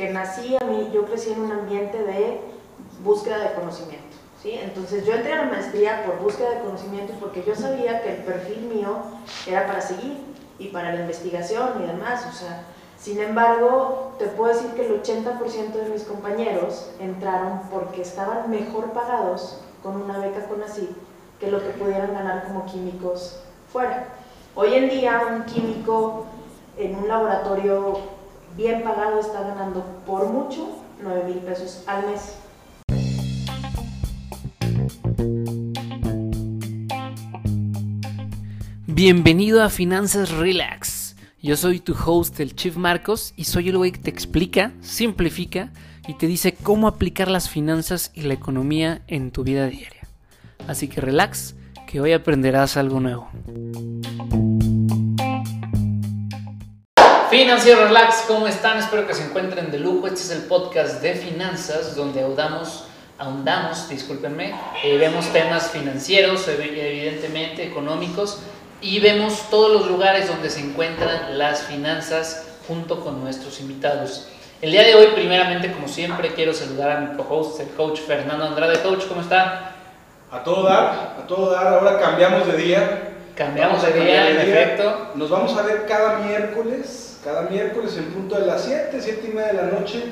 que nací, a mí, yo crecí en un ambiente de búsqueda de conocimiento. ¿sí? Entonces yo entré a la maestría por búsqueda de conocimiento porque yo sabía que el perfil mío era para seguir y para la investigación y demás. O sea, sin embargo, te puedo decir que el 80% de mis compañeros entraron porque estaban mejor pagados con una beca con así que lo que pudieran ganar como químicos fuera. Hoy en día un químico en un laboratorio bien pagado está ganando por mucho 9 mil pesos al mes. Bienvenido a Finanzas Relax. Yo soy tu host, el Chief Marcos, y soy el güey que te explica, simplifica y te dice cómo aplicar las finanzas y la economía en tu vida diaria. Así que relax, que hoy aprenderás algo nuevo. Financiero Relax, ¿cómo están? Espero que se encuentren de lujo. Este es el podcast de finanzas donde ahondamos, ahondamos discúlpenme, eh, vemos temas financieros, evidentemente económicos, y vemos todos los lugares donde se encuentran las finanzas junto con nuestros invitados. El día de hoy, primeramente, como siempre, quiero saludar a mi co-host, el coach Fernando Andrade. Coach, ¿cómo está? A todo dar, a todo dar. Ahora cambiamos de día. Cambiamos de día, en efecto. Nos vamos a ver cada miércoles, cada miércoles en punto de las 7, 7 y media de la noche,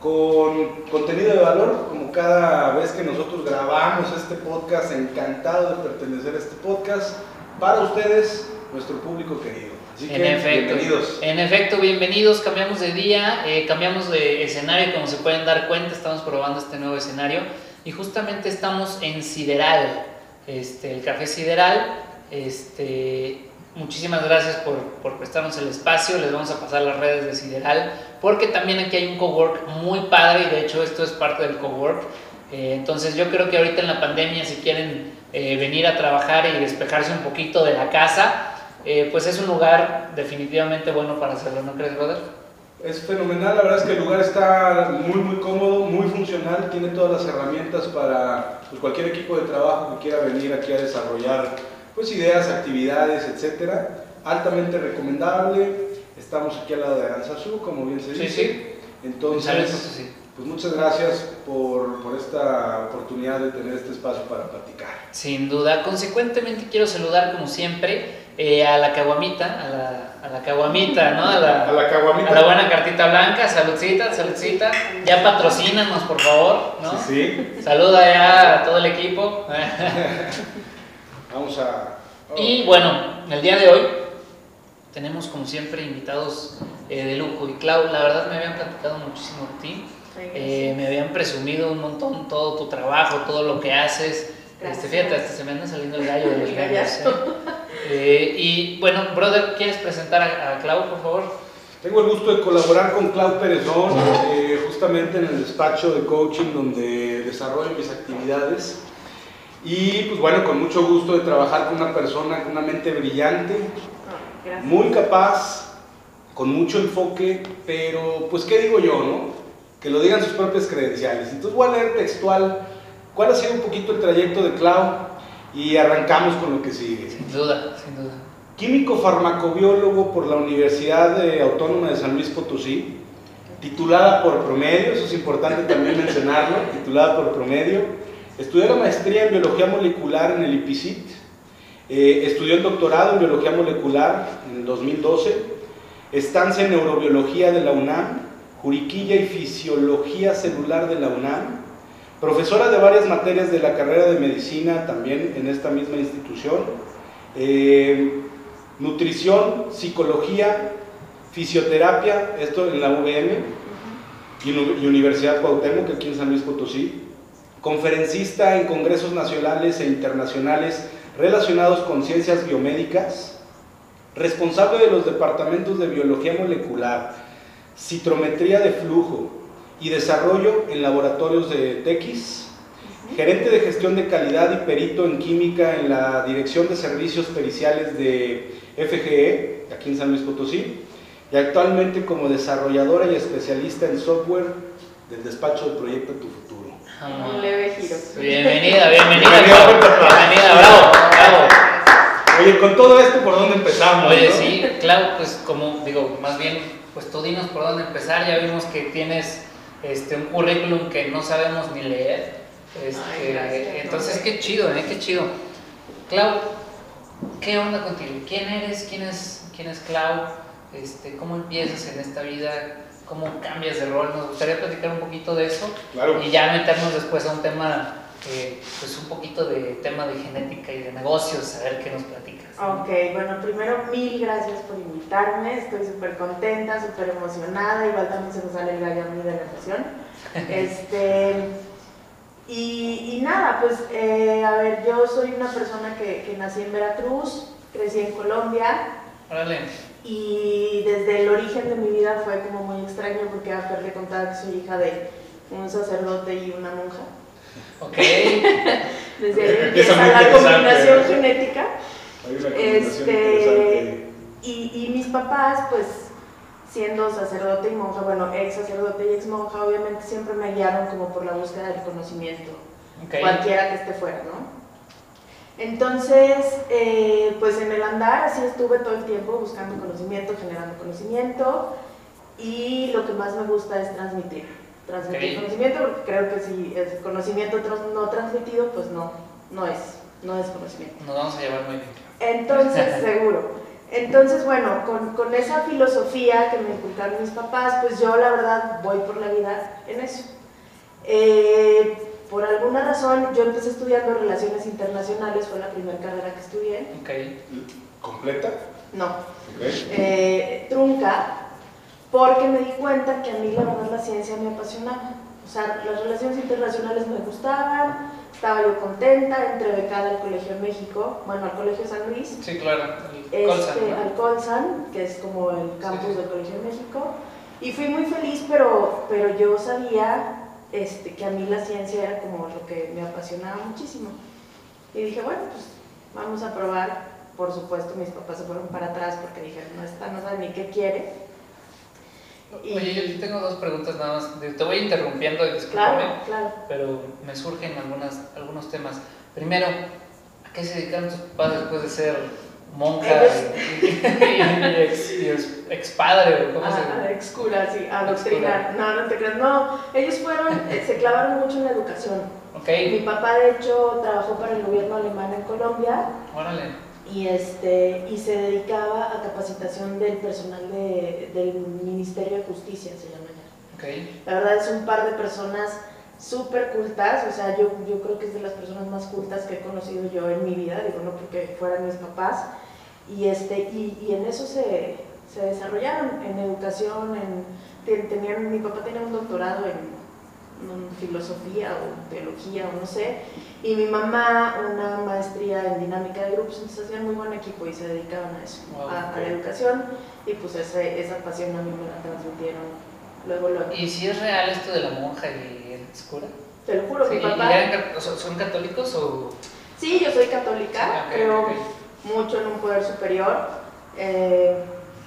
con contenido de valor, como cada vez que nosotros grabamos este podcast. Encantado de pertenecer a este podcast para ustedes, nuestro público querido. Así en efecto, bienvenidos. En efecto, bienvenidos. Cambiamos de día, eh, cambiamos de escenario, como se pueden dar cuenta, estamos probando este nuevo escenario y justamente estamos en Sideral, este, el Café Sideral. Este, muchísimas gracias por, por, prestarnos el espacio, les vamos a pasar las redes de Sideral, porque también aquí hay un cowork muy padre y de hecho esto es parte del cowork. Eh, entonces yo creo que ahorita en la pandemia si quieren eh, venir a trabajar y despejarse un poquito de la casa, eh, pues es un lugar definitivamente bueno para hacerlo, ¿no crees, brother? Es fenomenal, la verdad es que el lugar está muy, muy cómodo, muy funcional, tiene todas las herramientas para pues, cualquier equipo de trabajo que quiera venir aquí a desarrollar pues, ideas, actividades, etcétera. Altamente recomendable. Estamos aquí al lado de Aranzazú, como bien se dice. Sí, sí. Entonces, pues muchas gracias por, por, esta oportunidad de tener este espacio para platicar. Sin duda. Consecuentemente quiero saludar como siempre eh, a la caguamita, a la, a la caguamita, ¿no? A la, a la caguamita. A la buena cartita blanca, saludcita, saludcita. Ya patrocínanos, por favor, ¿no? Sí, sí. Saluda ya a todo el equipo. Vamos a... Oh. Y bueno, el día de hoy tenemos como siempre invitados eh, de lujo. Y Clau, la verdad me habían platicado muchísimo de ti. Eh, me habían presumido un montón todo tu trabajo, todo lo que haces. Este, fíjate, hasta se me anda saliendo el gallo de los gallos. ¿eh? Eh, y bueno, brother, ¿quieres presentar a, a, Clau, por favor? Tengo el gusto de colaborar con Clau Perezón, eh, justamente en el despacho de coaching donde desarrollo mis actividades. Y pues bueno, con mucho gusto de trabajar con una persona con una mente brillante, Oh, muy capaz, con mucho enfoque, pero pues qué digo yo, ¿no? Que lo digan sus propias credenciales. Entonces voy a leer textual cuál ha sido un poquito el trayecto de Clau y arrancamos con lo que sigue. Sin duda, sin duda. Químico farmacobiólogo por la Universidad Autónoma de San Luis Potosí, titulada por promedio, eso es importante también mencionarlo, titulada por promedio. Estudió la maestría en biología molecular en el IPICIT, eh, estudió el doctorado en biología molecular en el 2012, estancia en neurobiología de la UNAM, juriquilla y fisiología celular de la UNAM, profesora de varias materias de la carrera de medicina también en esta misma institución, eh, nutrición, psicología, fisioterapia, esto en la UVM y, Universidad Cuauhtémoc, aquí en San Luis Potosí, conferencista en congresos nacionales e internacionales relacionados con ciencias biomédicas, responsable de los departamentos de biología molecular, citrometría de flujo y desarrollo en laboratorios de TX, gerente de gestión de calidad y perito en química en la Dirección de Servicios Periciales de FGE, aquí en San Luis Potosí, y actualmente como desarrolladora y especialista en software del despacho de Proyecto Tu Futuro. Ah, un leve giro. Bienvenida, bienvenida. Bienvenida, bravo, bravo. Oye, con todo esto, ¿por dónde empezamos? Oye, no? sí, claro, pues como digo, más bien pues tú dinos por dónde empezar. Ya vimos que tienes este, un currículum que no sabemos ni leer. Este, Ay, gracias, entonces, no. qué chido, ¿eh? Qué chido. Clau, ¿qué onda contigo? ¿Quién eres? ¿Quién es, quién es Clau? Este, ¿Cómo empiezas en esta vida? ¿Cómo cambias de rol? Nos gustaría platicar un poquito de eso Claro. y ya meternos después a un tema, eh, pues un poquito de tema de genética y de negocios, a ver qué nos platicas. Ok, bueno, primero mil gracias por invitarme, estoy súper contenta, súper emocionada, igual también se me sale el gallo a mí de la emoción. Este, y, y nada, pues eh, a ver, yo soy una persona que, que nací en Veracruz, crecí en Colombia Órale, y desde el origen de mi vida fue como muy extraño porque a Fer le contaba que soy hija de un sacerdote y una monja. ok, Desde ahí Empieza empieza la combinación ¿eh? genética. Hay una combinación Este, interesante. y, y mis papás, pues siendo sacerdote y monja, bueno, ex sacerdote y ex monja, obviamente siempre me guiaron como por la búsqueda del conocimiento, ok. cualquiera que esté fuera, ¿no? Entonces, eh, pues en el andar así estuve todo el tiempo buscando conocimiento, generando conocimiento y lo que más me gusta es transmitir, transmitir conocimiento porque creo que si es conocimiento no transmitido, pues no, no es, no es conocimiento. Nos vamos a llevar muy bien. Entonces, seguro. Entonces, bueno, con, con esa filosofía que me inculcaron mis papás, pues yo la verdad voy por la vida en eso. Eh, por alguna razón, yo empecé estudiando Relaciones Internacionales, fue la primera carrera que estudié. Ok, ¿Completa? No, Ok. eh, trunca, porque me di cuenta que a mí la verdad la ciencia me apasionaba. O sea, las relaciones internacionales me gustaban, estaba yo contenta, entré becada al Colegio de México, bueno, al Colegio San Luis. sí, claro, el Colsan, este, ¿no? al Colsan, que es como el campus Sí, sí. del Colegio de México. Y fui muy feliz, pero, pero yo sabía este, que a mí la ciencia era como lo que me apasionaba muchísimo. Y dije, bueno, pues vamos a probar. Por supuesto, mis papás se fueron para atrás porque dijeron, no, esta no sabe ni qué quiere. Y- Oye, yo tengo dos preguntas nada más. Te voy interrumpiendo, y discúlpame, Claro, claro. pero me surgen algunas, algunos temas. Primero, ¿a qué se dedicaron tus papás después de ser monja y, y ex, y ex- expadre? o ¿Cómo se A, a ex cura, sí, a adoctrinar. No, no te creas. No, ellos fueron, eh, se clavaron mucho en la educación. Ok, Mi papá, de hecho, trabajó para el gobierno alemán en Colombia órale. y, este, y se dedicaba a capacitación del personal de- del Ministerio de Justicia, se llama ya. La verdad es un par de personas súper cultas, o sea, yo, yo creo que es de las personas más cultas que he conocido yo en mi vida, digo, no porque fueran mis papás, y, este, y, y en eso se, se desarrollaron, en educación, en, ten- tenían, mi papá tenía un doctorado en, en filosofía o teología o no sé, y mi mamá una maestría en dinámica de grupos, entonces hacían muy buen equipo y se dedicaban a eso, Wow, a, la educación, y pues ese- esa pasión a mí me la transmitieron luego, luego. ¿Y si es real esto de la monja y Te lo juro, Sí, mi ¿y papá. eran ¿Son católicos o...? Sí, yo soy católica, Sí, ok, creo mucho en un poder superior. Eh,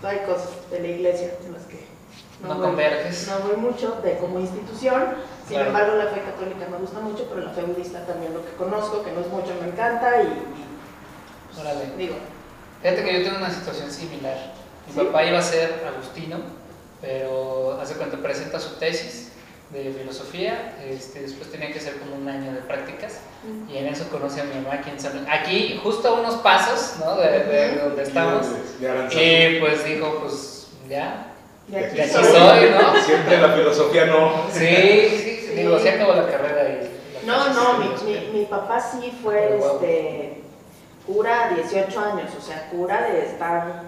hay cosas de la iglesia en las que No voy, converges. no voy mucho de como institución. Sin Claro. embargo, la fe católica me gusta mucho, pero la fe budista también lo que conozco, que no es mucho, me encanta y, y, pues, Órale. digo, Fíjate que yo tengo una situación similar. Mi ¿Sí? papá iba a ser agustino, pero hace cuando presenta su tesis de filosofía, este, después tenía que hacer como un año de prácticas y en eso conoce a mi mamá aquí en San Aquí, justo a unos pasos ¿no? de, donde estamos. Y pues dijo, pues ya, de aquí, de aquí soy. soy, ¿no? Siempre la filosofía no. Sí, sí, Sí. digo, se acabó la carrera y... la No, no, mi, mi, mi papá sí fue Pero guau. este, cura a 18 años, o sea, cura de estar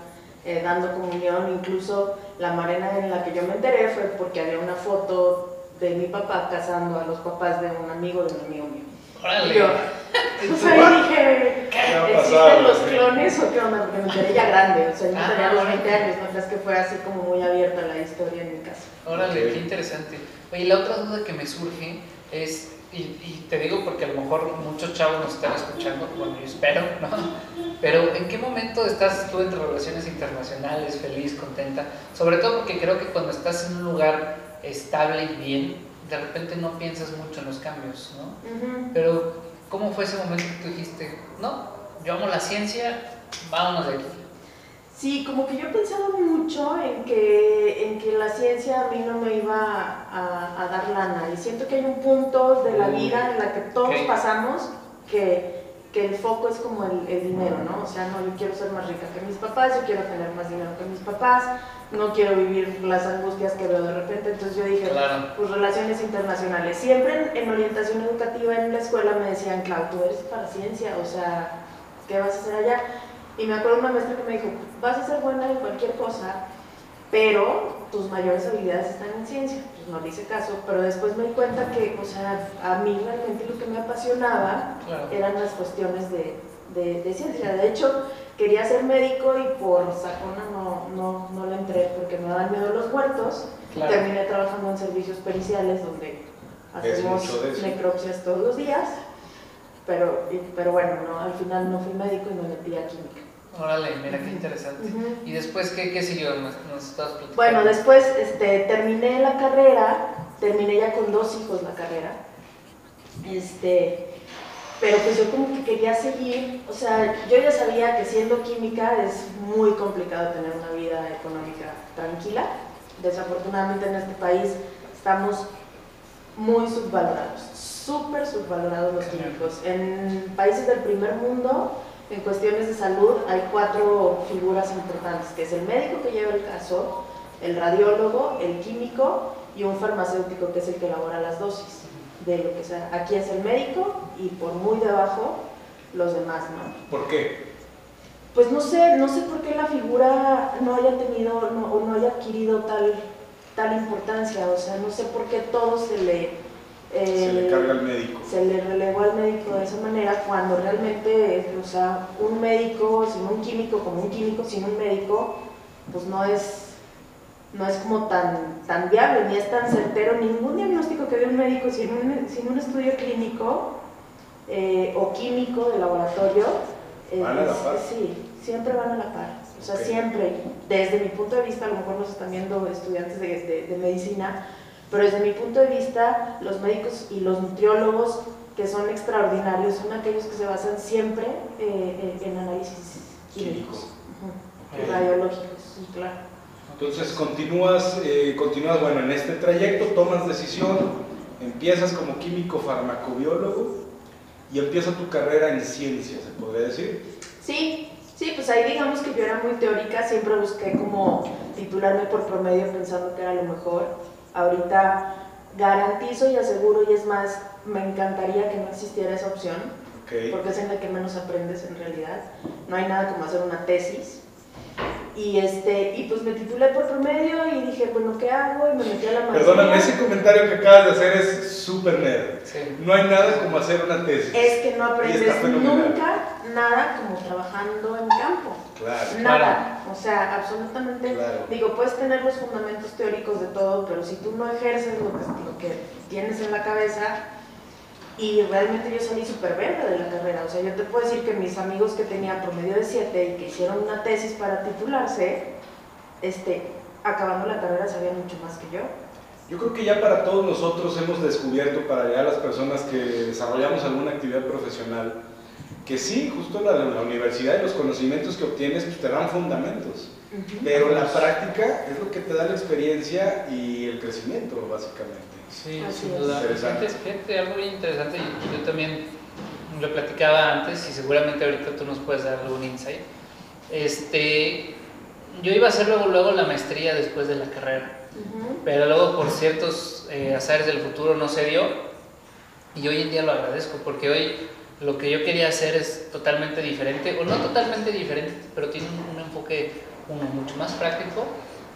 eh, dando comunión, incluso la manera en la que yo me enteré fue porque había una foto de mi papá casando a los papás de un amigo de un amigo mío. Órale. Y yo, pues ahí dije. ¿existen los clones o qué onda? Porque me enteré ya grande, o sea, yo Ah, tenía los órale. 20 años, no crees que fue así como muy abierta la historia en mi casa. Órale, qué interesante. Oye, la otra duda que me surge es, y, y te digo porque a lo mejor muchos chavos nos están escuchando, bueno, yo espero, ¿no? Pero ¿en qué momento estás tú entre relaciones internacionales, feliz, contenta? Sobre todo porque creo que cuando estás en un lugar estable y bien, de repente no piensas mucho en los cambios, ¿no? Pero ¿cómo fue ese momento que tú dijiste, no, yo amo la ciencia, vámonos de aquí? Sí, como que yo pensaba mucho en que, en que la ciencia a mí no me iba a, a dar lana. Y siento que hay un punto de la Mm. vida en la que todos pasamos que, que el foco es como el, el dinero, ¿no? O sea, no, yo quiero ser más rica que mis papás, yo quiero tener más dinero que mis papás, no quiero vivir las angustias que veo de repente. Entonces yo dije, Claro. pues relaciones internacionales. Siempre en, en orientación educativa en la escuela me decían, Clau, tú eres para ciencia, o sea, ¿qué vas a hacer allá? Y me acuerdo una maestra que me dijo, vas a ser buena en cualquier cosa, pero tus mayores habilidades están en ciencia. Pues no le hice caso, pero después me di cuenta que, o sea, a mí realmente lo que me apasionaba Claro. eran las cuestiones de, de, de ciencia. De hecho, quería ser médico y por sacona no, no, no le entré porque me daban miedo los muertos. Claro. Terminé trabajando en servicios periciales donde hacemos necropsias todos los días. Pero, y- pero bueno, no, al final no fui médico y me metí a química. Órale, mira qué interesante. ¿Y después qué, qué siguió? Nos, nos platicando. Bueno, después este, terminé la carrera, terminé ya con dos hijos la carrera. Este, pero pues yo como que quería seguir, o sea, yo ya sabía que siendo química es muy complicado tener una vida económica tranquila. Desafortunadamente en este país estamos muy subvalorados, súper subvalorados los químicos. En países del primer mundo, en cuestiones de salud, hay cuatro figuras importantes, que es el médico que lleva el caso, el radiólogo, el químico y un farmacéutico que es el que elabora las dosis de lo que sea. Aquí es el médico y por muy debajo los demás, ¿no? ¿Por qué? Pues no sé, no sé por qué la figura no haya tenido no- o no haya adquirido tal, tal importancia, o sea, no sé por qué todo se le, Se le carga al médico. se le relegó al médico de esa manera cuando realmente, o sea, un médico sin un químico como un químico sin un médico, pues no es, no es como tan, tan viable ni es tan certero. Ningún diagnóstico que dé un médico sin un, sin un estudio clínico eh, o químico de laboratorio, eh, Van a la es- par. sí, siempre van a la par. O sea, siempre, desde mi punto de vista, a lo mejor nos están viendo estudiantes de, de- de medicina, pero desde mi punto de vista, los médicos y los nutriólogos que son extraordinarios son aquellos que se basan siempre eh, en, en análisis químicos radiológicos, sí, claro. Entonces continúas, eh, continúas, bueno, en este trayecto tomas decisión, empiezas como químico farmacobiólogo y empieza tu carrera en ciencia, se podría decir. Sí, sí, pues ahí digamos que yo era muy teórica, siempre busqué como titularme por promedio pensando que era lo mejor. Ahorita garantizo y aseguro, y es más, me encantaría que no existiera esa opción, porque es en la que menos aprendes en realidad. No hay nada como hacer una tesis. Y, este, y pues me titulé por promedio y dije, bueno, ¿qué hago? Y me metí a la maestría. Perdóname, ese comentario que acabas de hacer es súper nerd. Sí. No hay nada como hacer una tesis. Es que no aprendes nunca nada como trabajando en campo. Claro. Nada, o sea, absolutamente. Claro. Digo, puedes tener los fundamentos teóricos de todo, pero si tú no ejerces lo que, lo que tienes en la cabeza, y realmente yo salí súper verde de la carrera, o sea, yo te puedo decir que mis amigos que tenían promedio de 7 y que hicieron una tesis para titularse, este, acabando la carrera sabían mucho más que yo. Yo creo que ya para todos nosotros hemos descubierto, para ya las personas que desarrollamos alguna actividad profesional, que sí, justo la, la universidad y los conocimientos que obtienes pues, te dan fundamentos, pero la práctica es lo que te da la experiencia y el crecimiento, básicamente. Sí, Así sin duda. Algo bien interesante, yo también lo platicaba antes y seguramente ahorita tú nos puedes dar algún insight. Este, yo iba a hacer luego, luego la maestría después de la carrera, Ujú. pero luego por ciertos eh, azares del futuro no se dio y hoy en día lo agradezco porque hoy lo que yo quería hacer es totalmente diferente, o no totalmente diferente, pero tiene un, un enfoque, uno, mucho más práctico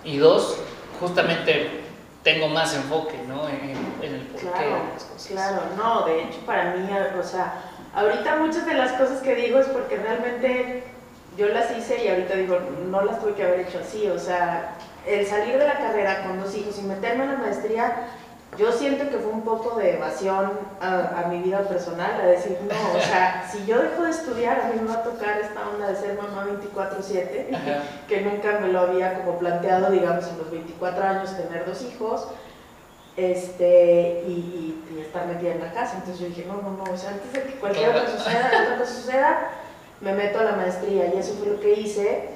y dos, justamente tengo más enfoque ¿no? en, en el porqué Claro, de las cosas. claro, no, de hecho para mí, o sea, ahorita muchas de las cosas que digo es porque realmente yo las hice y ahorita digo, no las tuve que haber hecho así, o sea, el salir de la carrera con dos hijos y meterme en la maestría, yo siento que fue un poco de evasión a, a mi vida personal, a decir, no, o sea, si yo dejo de estudiar, a mí me va a tocar esta onda de ser mamá 24/7 Ajá. que nunca me lo había como planteado, digamos, en los 24 años tener dos hijos este, y, y- y estar metida en la casa. Entonces yo dije, no, no, no, o sea, antes de que cualquier otra, suceda, otra cosa suceda, me meto a la maestría y eso fue lo que hice.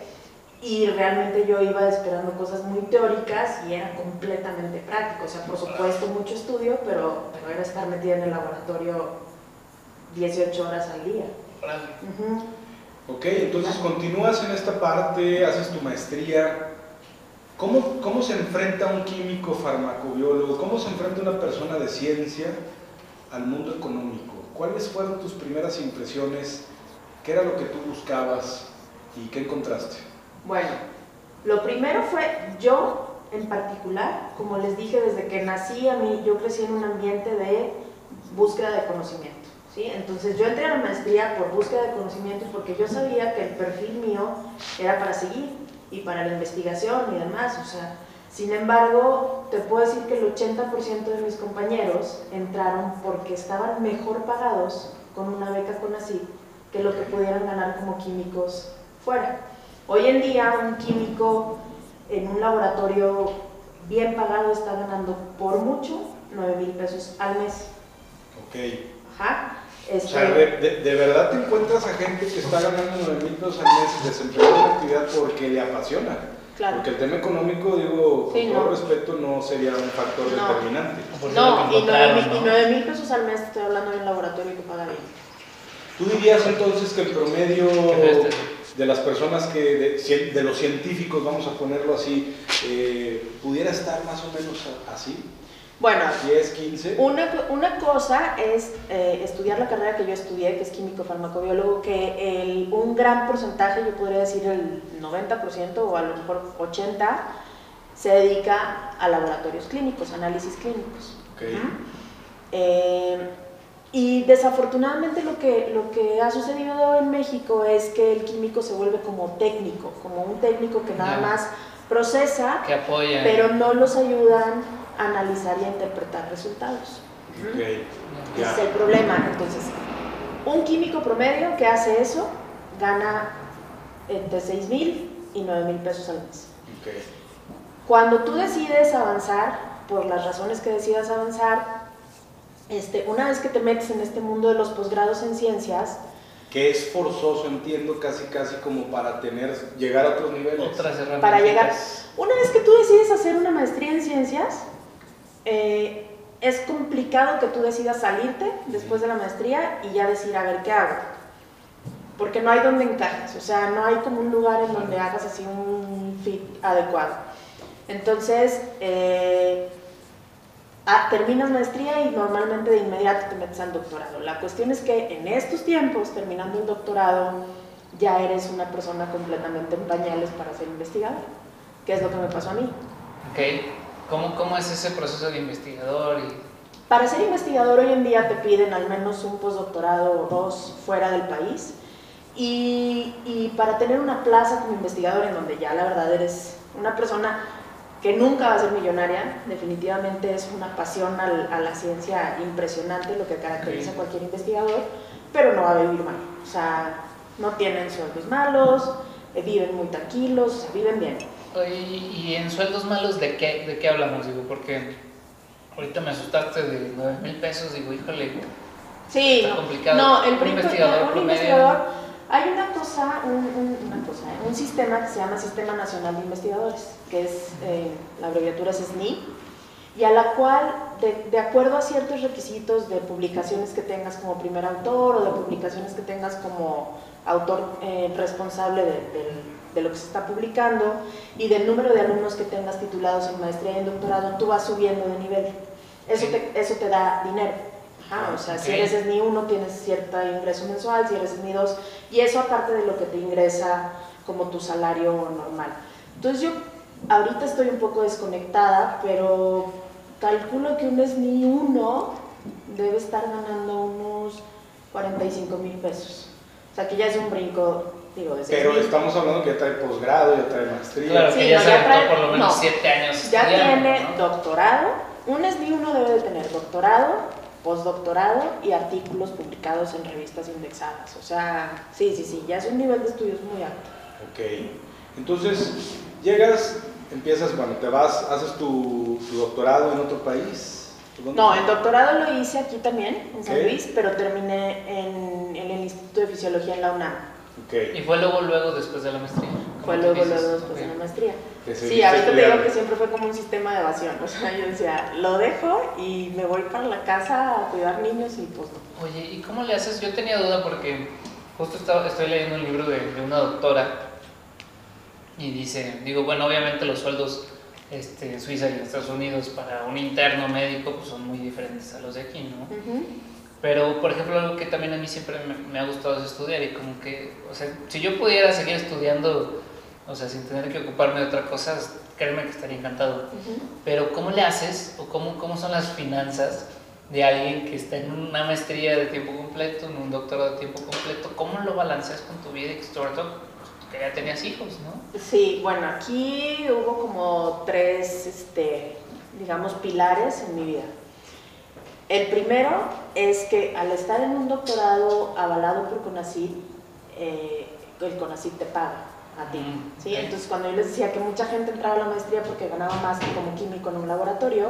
Y realmente yo iba esperando cosas muy teóricas y era completamente práctico. O sea, por supuesto mucho estudio, pero, pero era estar metida en el laboratorio 18 horas al día. Uh Ok, entonces continúas en esta parte, haces tu maestría. ¿Cómo, ¿Cómo se enfrenta un químico farmacobiólogo? ¿Cómo se enfrenta una persona de ciencia al mundo económico? ¿Cuáles fueron tus primeras impresiones? ¿Qué era lo que tú buscabas y qué encontraste? Bueno, lo primero fue yo en particular, como les dije desde que nací a mí, yo crecí en un ambiente de búsqueda de conocimiento. ¿sí? Entonces yo entré a la maestría por búsqueda de conocimiento porque yo sabía que el perfil mío era para seguir y para la investigación y demás. O sea, sin embargo, te puedo decir que el 80% de mis compañeros entraron porque estaban mejor pagados con una beca con ACID que lo que pudieran ganar como químicos fuera. Hoy en día un químico en un laboratorio bien pagado está ganando por mucho 9 mil pesos al mes. Ok. Ajá. O sea, de, de, verdad te encuentras a gente que está ganando 9 mil pesos al mes y desempeñando una actividad porque le apasiona. Claro. Porque el tema económico, digo, con todo respeto, no sería un factor determinante. No, y 9 mil pesos al mes estoy hablando de un laboratorio que paga bien. ¿Tú dirías entonces que el promedio de las personas que, de, de los científicos, vamos a ponerlo así, eh, pudiera estar más o menos así? Bueno, 10, 15. Una, una cosa es eh, estudiar la carrera que yo estudié, que es químico farmacobiólogo, que el, un gran porcentaje, yo podría decir el 90% o a lo mejor 80%, se dedica a laboratorios clínicos, análisis clínicos. Okay. Y desafortunadamente lo que, lo que ha sucedido en México es que el químico se vuelve como técnico, como un técnico que nada más procesa, que apoya. pero no los ayudan a analizar y a interpretar resultados. Okay. Ese es el problema. Entonces, un químico promedio que hace eso gana entre 6 mil y 9 mil pesos al mes. Okay. Cuando tú decides avanzar, por las razones que decidas avanzar, este, una vez que te metes en este mundo de los posgrados en ciencias, que es forzoso, entiendo, casi casi como para tener, llegar a otros niveles. Otras herramientas. Para llegar. Una vez que tú decides hacer una maestría en ciencias, eh, es complicado que tú decidas salirte después de la maestría y ya decir, a ver, ¿qué hago? Porque no hay donde encajes, o sea, no hay como un lugar en donde hagas así un fit adecuado. Entonces, eh, Ah, terminas maestría y normalmente de inmediato te metes al doctorado. La cuestión es que en estos tiempos, terminando el doctorado, ya eres una persona completamente en pañales para ser investigador, que es lo que me pasó a mí. Ok, ¿cómo, cómo es ese proceso de investigador? Y... Para ser investigador hoy en día te piden al menos un postdoctorado o dos fuera del país. Y, y para tener una plaza como investigador en donde ya la verdad eres una persona que nunca va a ser millonaria, definitivamente es una pasión a la ciencia impresionante, lo que caracteriza a cualquier investigador, pero no va a vivir mal. O sea, no tienen sueldos malos, eh, viven muy tranquilos, viven bien. ¿Y en sueldos malos de qué, de qué hablamos? Digo, porque ahorita me asustaste de 9 mil pesos, digo, híjole, sí, está complicado. No, el un investigador, un investigador hay una cosa, un, una cosa, un sistema que se llama Sistema Nacional de Investigadores, que es, eh, la abreviatura es SNI, y a la cual, de, de, acuerdo a ciertos requisitos de publicaciones que tengas como primer autor o de publicaciones que tengas como autor eh, responsable de, de, de, lo que se está publicando y del número de alumnos que tengas titulados en maestría y en doctorado, tú vas subiendo de nivel. Eso te, eso te da dinero. Ah, o sea, si eres SNI 1 tienes cierto ingreso mensual, si eres SNI 2, y eso aparte de lo que te ingresa como tu salario normal. Entonces yo ahorita estoy un poco desconectada, pero calculo que un SNI 1 debe estar ganando unos 45 mil pesos. O sea, que ya es un brinco, digo, de Pero estamos hablando que ya trae posgrado, ya trae maestría. Claro, que ya, no, ya trae, por lo menos 7 años. Ya tiene doctorado. Un SNI 1 debe de tener doctorado, postdoctorado y artículos publicados en revistas indexadas. O sea, sí, sí, sí, ya es un nivel de estudios muy alto. Ok, entonces llegas, empiezas, bueno, te vas, haces tu, doctorado en otro país. No, el doctorado lo hice aquí también, en San Luis, pero terminé en, en, el Instituto de Fisiología en la UNAM. Okay. ¿Y fue luego, luego después de la maestría? Fue luego, luego después ok. de la maestría. Sí, ahorita te digo que siempre fue como un sistema de evasión. O sea, yo decía, lo dejo y me voy para la casa a cuidar niños y pues no. Oye, ¿y cómo le haces? Yo tenía duda porque justo estaba, estoy leyendo un libro de, de una doctora y dice, digo, bueno, obviamente los sueldos este, en Suiza y en Estados Unidos para un interno médico pues, son muy diferentes a los de aquí, ¿no? Pero, por ejemplo, algo que también a mí siempre me, me ha gustado es estudiar y como que, o sea, si yo pudiera seguir estudiando, o sea, sin tener que ocuparme de otra cosa, créeme que estaría encantado. Pero ¿cómo le haces o cómo, cómo son las finanzas de alguien que está en una maestría de tiempo completo, en un doctorado de tiempo completo? ¿Cómo lo balanceas con tu vida y que sobre todo que ya tenías hijos, no? Sí, bueno, aquí hubo como tres, este, digamos, pilares en mi vida. El primero es que al estar en un doctorado avalado por CONACYT, eh, el CONACYT te paga a ti. Mm, ¿sí? Entonces, cuando yo les decía que mucha gente entraba a la maestría porque ganaba más que como químico en un laboratorio,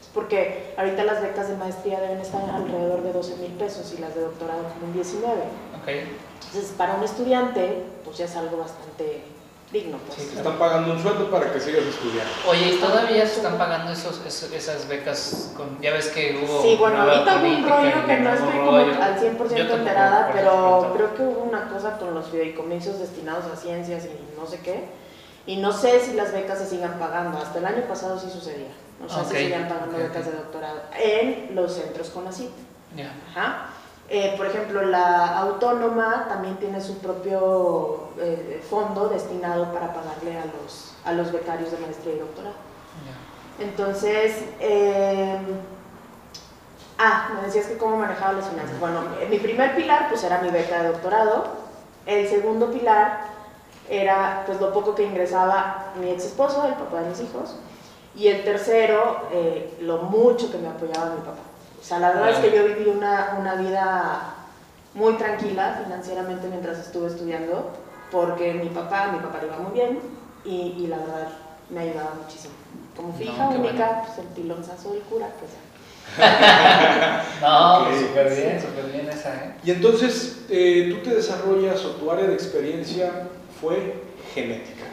es porque ahorita las becas de maestría deben estar alrededor de 12 mil pesos y las de doctorado como en 19. Ok. Entonces, para un estudiante, pues ya es algo bastante digno. Pues. Sí, Te están pagando un sueldo para que sigas estudiando. Oye, ¿y todavía se están pagando esos, esos- esas becas? Con, ya ves que hubo... Sí, bueno, ahorita hubo un rollo que no estoy como rollo. al Yo 100% tampoco, enterada, pero creo que hubo una cosa con los fideicomisos destinados a ciencias y no sé qué. Y no sé si las becas se sigan pagando. Hasta el año pasado sí sucedía. O sea, Ok, se seguían pagando becas de doctorado en los centros CONACYT. Ya. Ajá. Eh, por ejemplo, la autónoma también tiene su propio eh, fondo destinado para pagarle a los, a los becarios de maestría y doctorado. Entonces, eh, ah, me decías que cómo manejaba las finanzas. Bueno, mi primer pilar pues era mi beca de doctorado. El segundo pilar era pues lo poco que ingresaba mi ex esposo, el papá de mis hijos. Y el tercero, lo mucho que me apoyaba mi papá. O sea, la verdad es que yo viví una, una vida muy tranquila financieramente mientras estuve estudiando, porque mi papá, mi papá le iba muy bien y, y la verdad me ayudaba muchísimo. Como fui No, única, bueno. pues el pilonzazo del cura, pues ya. No, pues súper bien, súper bien esa, ¿eh? Y entonces eh, tú te desarrollas o tu área de experiencia fue genética,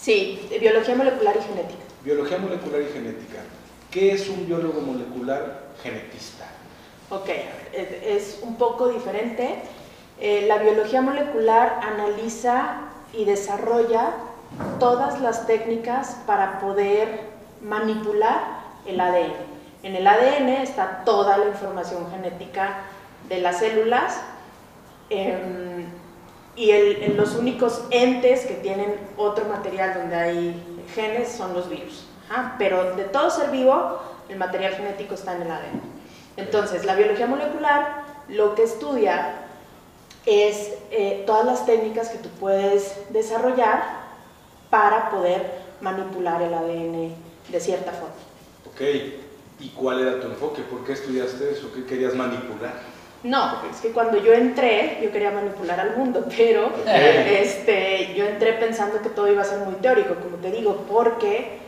Sí, biología molecular y genética. biología molecular y genética. ¿Qué es un biólogo molecular genetista? Ok, es un poco diferente. Eh, la biología molecular analiza y desarrolla todas las técnicas para poder manipular el ADN. En el ADN está toda la información genética de las células em, y los únicos entes que tienen otro material donde hay genes son los virus. Ajá, Pero de todo ser vivo, el material genético está en el ADN. Entonces, la biología molecular lo que estudia es eh, todas las técnicas que tú puedes desarrollar para poder manipular el ADN de cierta forma. Ok, ¿y cuál era tu enfoque? ¿Por qué estudiaste eso? ¿Qué querías manipular? No, es que cuando yo entré, yo quería manipular al mundo, pero Ok. este, yo entré pensando que todo iba a ser muy teórico, como te digo, porque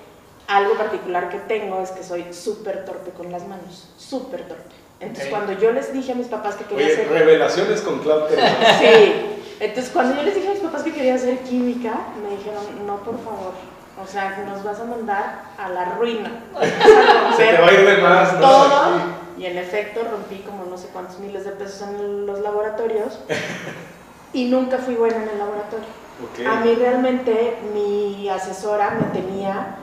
algo particular que tengo es que soy súper torpe con las manos, súper torpe. Entonces, Ok. cuando yo les dije a mis papás que quería Oye, hacer... revelaciones con Cloud Teresa. Sí, entonces cuando yo les dije a mis papás que quería hacer química, me dijeron, no, por favor, o sea, nos vas a mandar a la ruina. Se te va a ir de más, ¿no? todo. Y en efecto rompí como no sé cuántos miles de pesos en los laboratorios y nunca fui buena en el laboratorio. Ok. A mí realmente mi asesora me tenía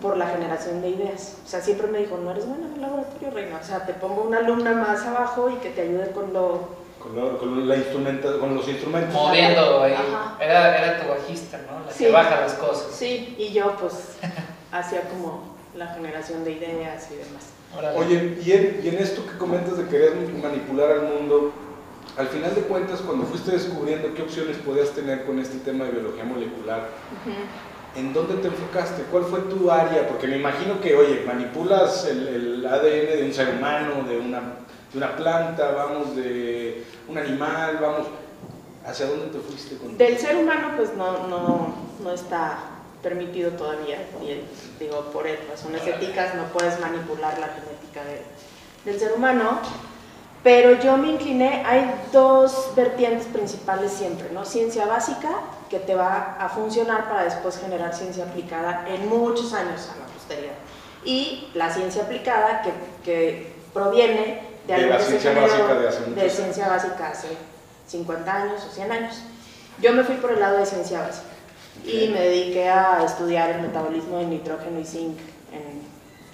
por la generación de ideas. O sea, siempre me dijo, no eres buena en el laboratorio, Reina. O sea, te pongo una alumna más abajo y que te ayude con lo... Con, lo- con la instrumenta- con los instrumentos. Moviendo ahí. Ajá. Era, era tu bajista, ¿no? La Sí. que baja las cosas. Sí, y yo pues hacía como la generación de ideas y demás. Órale. Oye, y en, y en esto que comentas de querer manipular al mundo, al final de cuentas, cuando fuiste descubriendo qué opciones podías tener con este tema de biología molecular, ¿en dónde te enfocaste? ¿Cuál fue tu área? Porque me imagino que, oye, manipulas el, el ADN de un ser humano, de una, de una planta, vamos, de un animal, vamos. ¿Hacia dónde te fuiste con Del ser humano pues no, no, no está permitido todavía, y digo, por razones éticas no puedes manipular la genética de- del ser humano. Pero yo me incliné, hay dos vertientes principales siempre, ¿no? Ciencia básica, que te va a funcionar para después generar ciencia aplicada en muchos años a la posteridad. Y la ciencia aplicada, que, que proviene de, De la ciencia básica de hace de años. ciencia básica hace 50 años o 100 años. Yo me fui por el lado de ciencia básica y me dediqué a estudiar el metabolismo de nitrógeno y zinc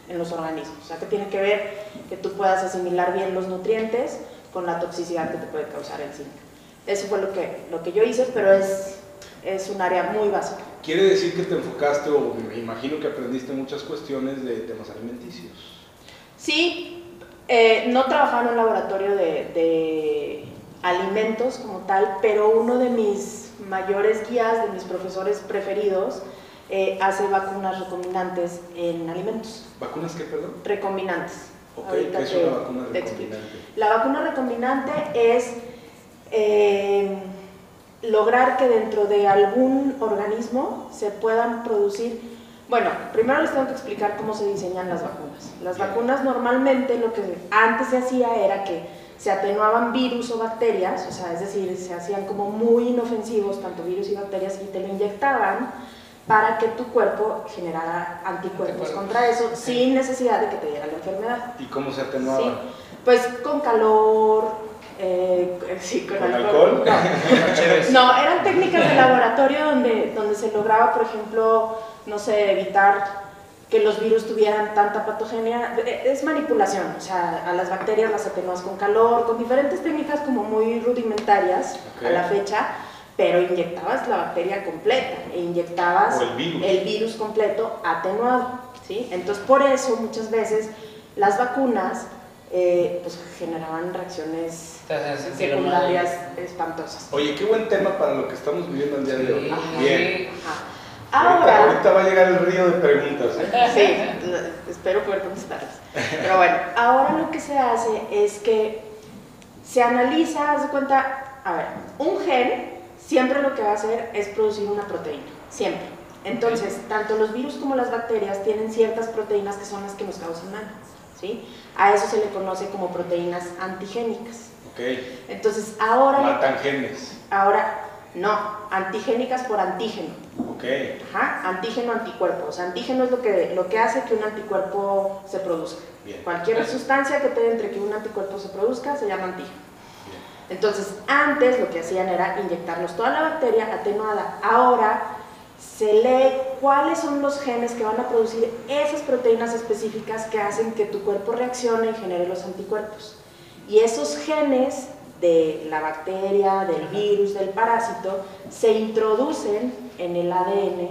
en, los organismos. O sea, que tiene que ver que tú puedas asimilar bien los nutrientes con la toxicidad que te puede causar el zinc. Eso fue lo que, lo que yo hice, pero es, es un área muy básica. Quiere decir que te enfocaste, o me imagino que aprendiste muchas cuestiones de temas alimenticios. Sí, eh, no trabajaba en un laboratorio de, de alimentos como tal, pero uno de mis mayores guías, de mis profesores preferidos, eh, hace vacunas recombinantes en alimentos. ¿Vacunas qué, perdón? Recombinantes. Ok, ¿qué es una vacuna explico. recombinante? La vacuna recombinante es eh, lograr que dentro de algún organismo se puedan producir. Bueno, primero les tengo que explicar cómo se diseñan las vacunas. Las vacunas normalmente lo que antes se hacía era que se atenuaban virus o bacterias, o sea, es decir, se hacían como muy inofensivos, tanto virus y bacterias, y te lo inyectaban para que tu cuerpo generara anticuerpos contra eso, sin necesidad de que te diera la enfermedad. ¿Y cómo se Sí, atenuaban? pues con calor, eh, sí, con, ¿Con alcohol? No. no, eran técnicas de laboratorio donde, donde se lograba, por ejemplo, no sé, evitar que los virus tuvieran tanta patogenia. Eh, Es manipulación, o sea, a las bacterias las atenúas con calor, con diferentes técnicas como muy rudimentarias a la fecha, pero inyectabas la bacteria completa, e inyectabas el virus. el virus completo atenuado, ¿sí? Entonces, por eso muchas veces las vacunas eh, pues, generaban reacciones secundarias espantosas. Oye, qué buen tema para lo que estamos viviendo el día de hoy. Bien. Ajá. Ahorita, Ahora, ahorita va a llegar el río de preguntas. ¿eh? sí, espero poder contestarlas. Pero bueno, ahora lo que se hace es que se analiza, haz de cuenta, a ver, un gen siempre lo que va a hacer es producir una proteína, siempre. Entonces, tanto los virus como las bacterias tienen ciertas proteínas que son las que nos causan daño, ¿sí? A eso se le conoce como proteínas antigénicas. Ok. Entonces, ahora, Matan genes. ahora no, antigénicas por antígeno. Ok. Ajá, antígeno, anticuerpo. O sea, antígeno es lo que, lo que hace que un anticuerpo se produzca. Bien. Cualquier Bien. sustancia que te entre que un anticuerpo se produzca se llama antígeno. Entonces, antes lo que hacían era inyectarnos toda la bacteria atenuada. Ahora se lee cuáles son los genes que van a producir esas proteínas específicas que hacen que tu cuerpo reaccione y genere los anticuerpos. Y esos genes de la bacteria, del virus, del parásito, se introducen en el ADN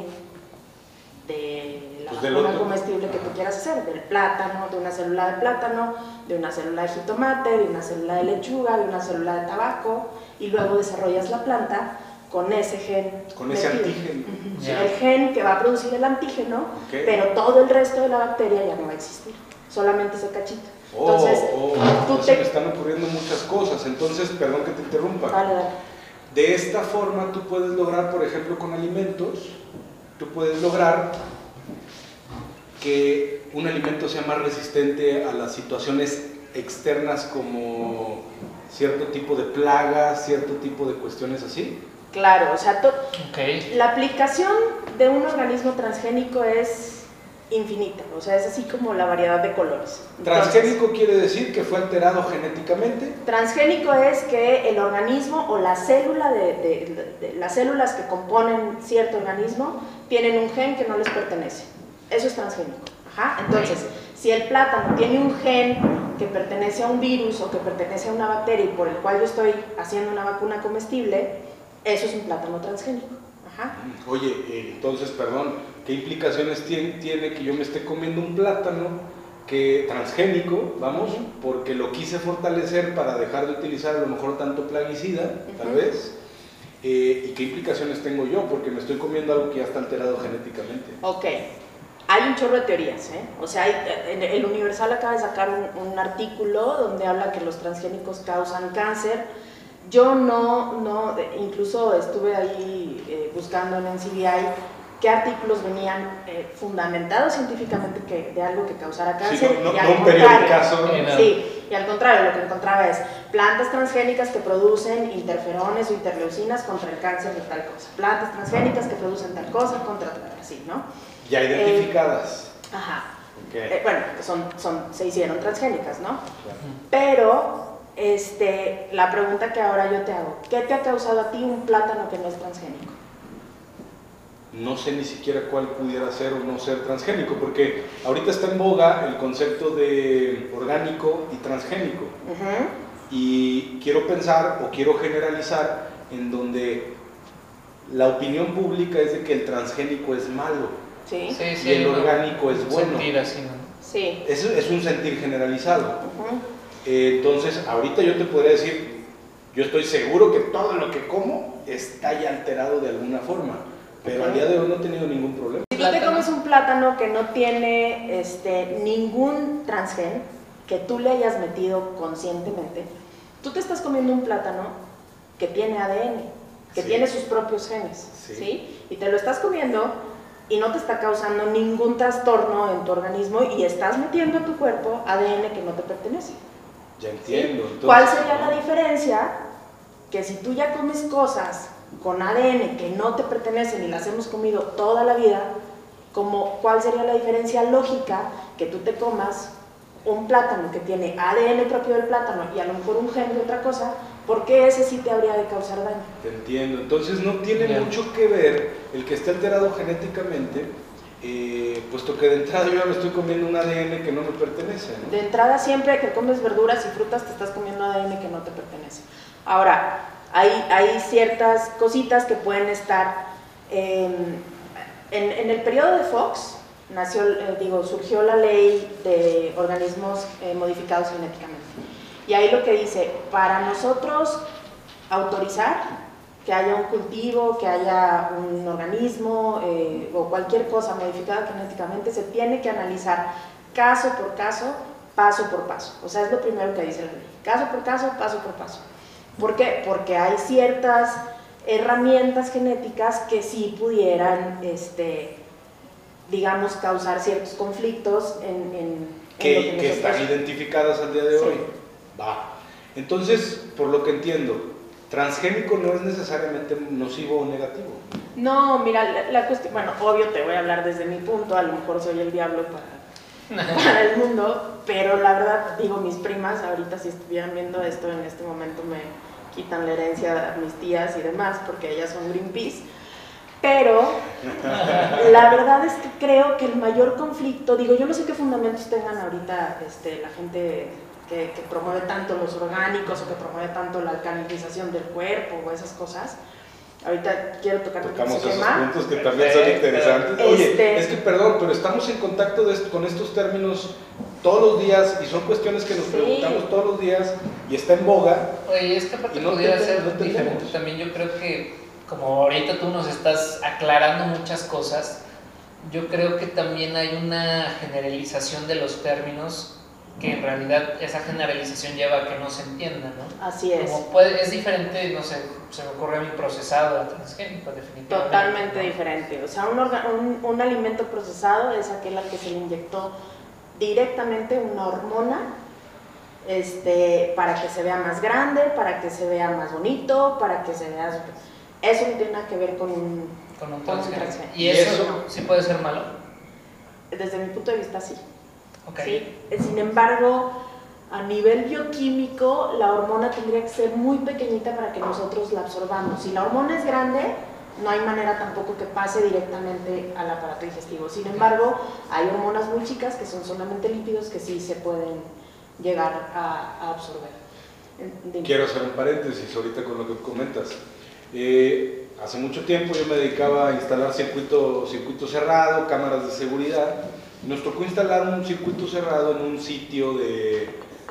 de la Pues vacuna otro. comestible que tú quieras hacer, del plátano, de una célula de plátano, de una célula de jitomate, de una célula de lechuga, de una célula de tabaco, y luego desarrollas la planta con ese gen. Con ese metido. antígeno. Ya. El gen que va a producir el antígeno, Ok. pero todo el resto de la bacteria ya no va a existir, solamente ese cachito. Oh, Entonces, oh, tú entonces te- están ocurriendo muchas cosas. Entonces, perdón que te interrumpa. Vale, dale. De esta forma tú puedes lograr, por ejemplo, con alimentos, tú puedes lograr que un alimento sea más resistente a las situaciones externas como cierto tipo de plagas, cierto tipo de cuestiones así. Claro, o sea, la aplicación de un organismo transgénico es infinita, o sea, es así como la variedad de colores. Entonces, Transgénico quiere decir que fue alterado genéticamente. Transgénico es que el organismo o la célula de, de- de- las células que componen cierto organismo tienen un gen que no les pertenece. Eso es transgénico. Ajá. Entonces, si el plátano tiene un gen que pertenece a un virus o que pertenece a una bacteria y por el cual yo estoy haciendo una vacuna comestible, eso es un plátano transgénico. Ajá. Oye, eh, entonces, perdón, ¿qué implicaciones tiene, tiene que yo me esté comiendo un plátano que transgénico, vamos, Ujú. porque lo quise fortalecer para dejar de utilizar a lo mejor tanto plaguicida, tal Ujú. vez? Eh, ¿Y qué implicaciones tengo yo? Porque me estoy comiendo algo que ya está alterado genéticamente. Ok, hay un chorro de teorías, ¿eh? O sea, hay- en el Universal acaba de sacar un, un artículo donde habla que los transgénicos causan cáncer. Yo no, no, incluso estuve ahí eh, buscando en NCBI qué artículos venían eh, fundamentados científicamente que, de algo que causara Sí, cáncer. no, no- y al no un contrario. Sí, y Y al contrario, lo que encontraba es plantas transgénicas que producen interferones o interleucinas contra el cáncer de tal cosa. Plantas transgénicas que producen tal cosa contra tal, así, ¿no? Ya identificadas. Eh, ajá. Ok. Eh, bueno, son, son, se hicieron transgénicas, ¿no? Claro. Pero, este, la pregunta que ahora yo te hago, ¿qué te ha causado a ti un plátano que no es transgénico? no sé ni siquiera cuál pudiera ser o no ser transgénico, porque ahorita está en boga el concepto de orgánico y transgénico. Ujú. Y quiero pensar o quiero generalizar en donde la opinión pública es de que el transgénico es malo Sí, Sí, sí. y el orgánico es bueno. Sentir así, ¿no? sí. Es un sentir generalizado. Eh, entonces, ahorita yo te podría decir, yo estoy seguro que todo lo que como está ya alterado de alguna forma, pero al día de hoy no he tenido ningún problema. Si tú te comes un plátano que no tiene este, ningún transgen, que tú le hayas metido conscientemente, tú te estás comiendo un plátano que tiene ADN, que Sí. tiene sus propios genes, Sí. sí. Y te lo estás comiendo y no te está causando ningún trastorno en tu organismo y estás metiendo a tu cuerpo ADN que no te pertenece. Ya ¿sí? entiendo. entonces- ¿Cuál sería la diferencia? Que si tú ya comes cosas con ADN que no te pertenecen y las hemos comido toda la vida, como, ¿cuál sería la diferencia lógica que tú te comas un plátano que tiene ADN propio del plátano y a lo mejor un gen de otra cosa? ¿Por qué ese sí te habría de causar daño? Te entiendo. Entonces no tiene Ya. mucho que ver el que esté alterado genéticamente, eh, puesto que de entrada yo ya me estoy comiendo un ADN que no me pertenece. ¿no? De entrada, siempre que comes verduras y frutas, te estás comiendo ADN que no te pertenece. Ahora, hay, hay ciertas cositas que pueden estar. eh, en, en el periodo de Fox, nació, eh, digo, surgió la ley de organismos eh, modificados genéticamente. Y ahí lo que dice, para nosotros autorizar que haya un cultivo, que haya un organismo eh, o cualquier cosa modificada genéticamente, se tiene que analizar caso por caso, paso por paso. O sea, es lo primero que dice la ley. Caso por caso, paso por paso. ¿Por qué? Porque hay ciertas herramientas genéticas que sí pudieran, este, digamos, causar ciertos conflictos en, en- en lo Que, que nosotros- están identificadas al día de Sí. hoy. Va. Entonces, por lo que entiendo, transgénico no es necesariamente nocivo o negativo. No, mira, la, la cuestión, bueno, obvio te voy a hablar desde mi punto, a lo mejor soy el diablo para, para el mundo, pero la verdad, digo, mis primas ahorita si estuvieran viendo esto en este momento me quitan la herencia a mis tías y demás, porque ellas son Greenpeace, pero la verdad es que creo que el mayor conflicto, digo, yo no sé qué fundamentos tengan ahorita este, la gente que, que promueve tanto los orgánicos o que promueve tanto la alcalinización del cuerpo o esas cosas. Ahorita quiero tocar Tocamos esos tema. puntos que también son interesantes. Oye, Este- es que perdón, pero estamos en contacto de con estos términos todos los días y son cuestiones que nos Sí. preguntamos todos los días y está en boga. Oye, es que aparte no pudiera te- ser no te diferente también. Yo creo que, como ahorita tú nos estás aclarando muchas cosas, yo creo que también hay una generalización de los términos que en realidad esa generalización lleva a que no se entienda, ¿no? Así es. Como puede, es diferente, no sé, se me ocurre a mí procesado a transgénico, definitivamente. Totalmente ¿no? diferente. O sea, un, orga- un, un alimento procesado es aquel al que se le inyectó directamente una hormona este, para que se vea más grande, para que se vea más bonito, para que se vea... Eso no tiene nada que ver con un... Con un Con un transgénico. ¿Y ¿Y eso, eso? sí puede ser malo? Desde mi punto de vista, sí. Ok. ¿sí? Sin embargo, a nivel bioquímico, la hormona tendría que ser muy pequeñita para que nosotros la absorbamos. Si la hormona es grande, no hay manera tampoco que pase directamente al aparato digestivo. Sin embargo, hay hormonas muy chicas que son solamente lípidos que sí se pueden llegar a, a absorber. Dime. Quiero hacer un paréntesis ahorita con lo que comentas. Eh, hace mucho tiempo yo me dedicaba a instalar circuito, circuito cerrado, cámaras de seguridad. Nos tocó instalar un circuito cerrado en un sitio de,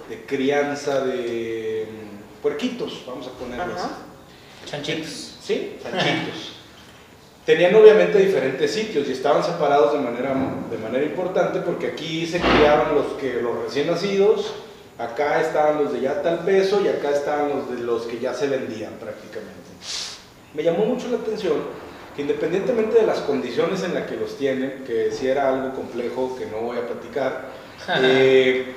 de crianza de mm, puerquitos, vamos a ponerlo Ajá. así. Chanchitos. Sí, chanchitos. Tenían obviamente diferentes sitios y estaban separados de manera, de manera importante porque aquí se criaban los, que, los recién nacidos, acá estaban los de ya tal peso y acá estaban los de los que ya se vendían prácticamente. Me llamó mucho la atención que independientemente de las condiciones en las que los tienen, que si era algo complejo que no voy a platicar, eh,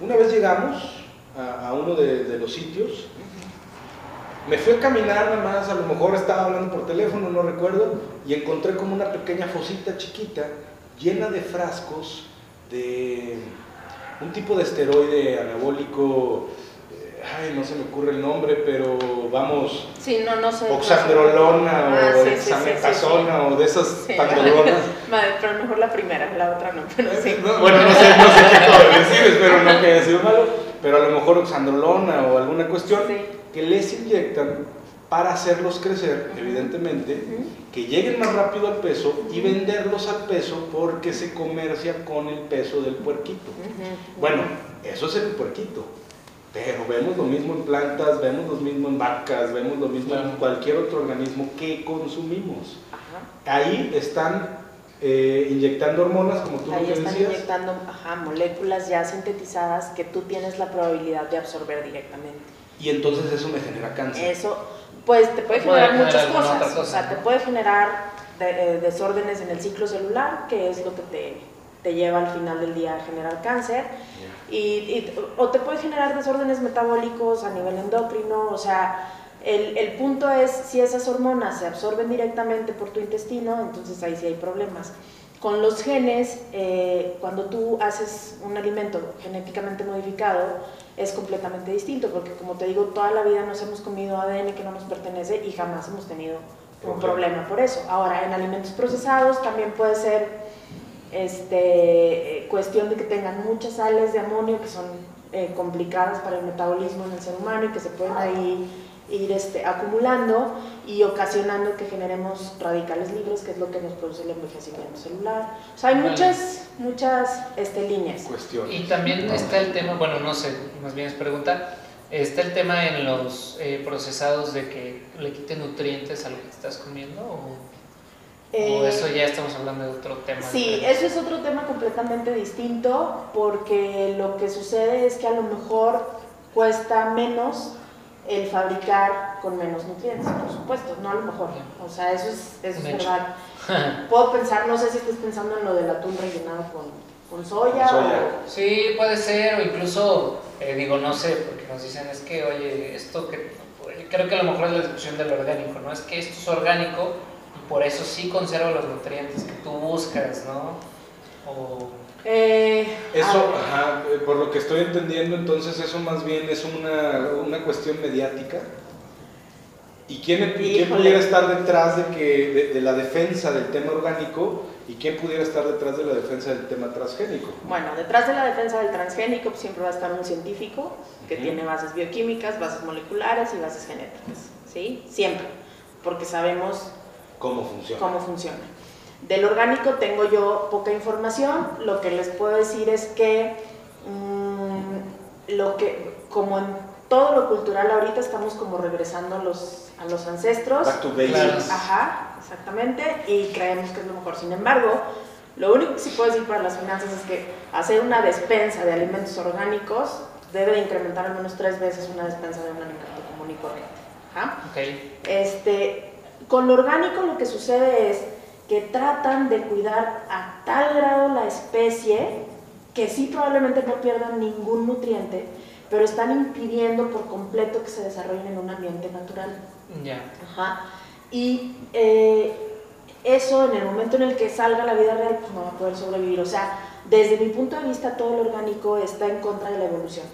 una vez llegamos a, a uno de, de los sitios. Me fui a caminar nada más, a lo mejor estaba hablando por teléfono, no recuerdo, y encontré como una pequeña fosita chiquita llena de frascos de un tipo de esteroide anabólico, ay, no se me ocurre el nombre, pero vamos, Sí, no, no sé. oxandrolona Ah, o sí, sí, sí, sí, o de esas pandolonas. Pero mejor la primera, la otra no, pero sí. No, bueno, no sé, no sé qué decir, espero no que haya sido malo, pero a lo mejor oxandrolona o alguna cuestión que les inyectan para hacerlos crecer, evidentemente, Ujú. que lleguen más rápido al peso y venderlos al peso porque se comercia con el peso del puerquito. Bueno, eso es el puerquito. Pero vemos lo mismo en plantas, vemos lo mismo en vacas, vemos lo mismo en cualquier otro organismo que consumimos. Ajá. Ahí están eh, inyectando hormonas, como tú Ahí lo que están decías. inyectando ajá, moléculas ya sintetizadas que tú tienes la probabilidad de absorber directamente. Y entonces eso me genera cáncer. Eso, pues te puede generar muchas cosas. cosa, o sea, te puede generar de- eh, desórdenes en el ciclo celular, que es lo que te, te lleva al final del día a generar cáncer. Ya. Y, y- o te puede generar desórdenes metabólicos a nivel endocrino, o sea, el, el punto es si esas hormonas se absorben directamente por tu intestino, entonces ahí sí hay problemas. Con los genes, eh, cuando tú haces un alimento genéticamente modificado, es completamente distinto, porque como te digo, toda la vida nos hemos comido ADN que no nos pertenece y jamás hemos tenido un problema por eso. Ahora, en alimentos procesados también puede ser este, eh, cuestión de que tengan muchas sales de amonio que son eh, complicadas para el metabolismo en el ser humano y que se pueden ahí ir este, acumulando y ocasionando que generemos radicales libres, que es lo que nos produce el envejecimiento celular. O sea, hay Vale. muchas, muchas este, líneas. Cuestiones. Y también está el tema, bueno, no sé, más bien es pregunta, está el tema en los eh, procesados de que le quiten nutrientes a lo que estás comiendo o, o Eh, eso ya estamos hablando de otro tema. Sí, diferente? eso es otro tema completamente distinto porque lo que sucede es que a lo mejor cuesta menos el fabricar con menos nutrientes, por supuesto, no a lo mejor. O sea, eso es, eso es verdad. Puedo pensar, no sé si estás pensando en lo del atún rellenado con, con soya. Con soya. o- Sí, puede ser, o incluso, eh, digo, no sé, porque nos dicen, es que, oye, esto que, creo que a lo mejor es la discusión del orgánico, ¿no? Es que esto es orgánico por eso sí conserva los nutrientes que tú buscas, ¿no? O, Eh, Eso, ajá, eh, por lo que estoy entendiendo, entonces eso más bien es una, una cuestión mediática. ¿Y quién, y quién pudiera estar detrás de, que, de, de la defensa del tema orgánico y quién pudiera estar detrás de la defensa del tema transgénico? Bueno, detrás de la defensa del transgénico pues, siempre va a estar un científico que tiene bases bioquímicas, bases moleculares y bases genéticas, ¿sí? Siempre, porque sabemos ¿Cómo funciona? cómo funciona. Del orgánico tengo yo poca información, lo que les puedo decir es que mm, lo que, como en todo lo cultural ahorita estamos como regresando a los, a los ancestros, Back to basics. Claro. Ajá, exactamente, y creemos que es lo mejor. Sin embargo, lo único que sí puedo decir para las finanzas es que hacer una despensa de alimentos orgánicos debe de incrementar al menos tres veces una despensa de un alimento común y corriente. Ajá. ok, Este, con lo orgánico lo que sucede es que tratan de cuidar a tal grado la especie que sí probablemente no pierdan ningún nutriente, pero están impidiendo por completo que se desarrollen en un ambiente natural. ya. Ajá. Y eh, eso en el momento en el que salga la vida real, pues no va a poder sobrevivir. O sea, desde mi punto de vista, todo lo orgánico está en contra de la evolución.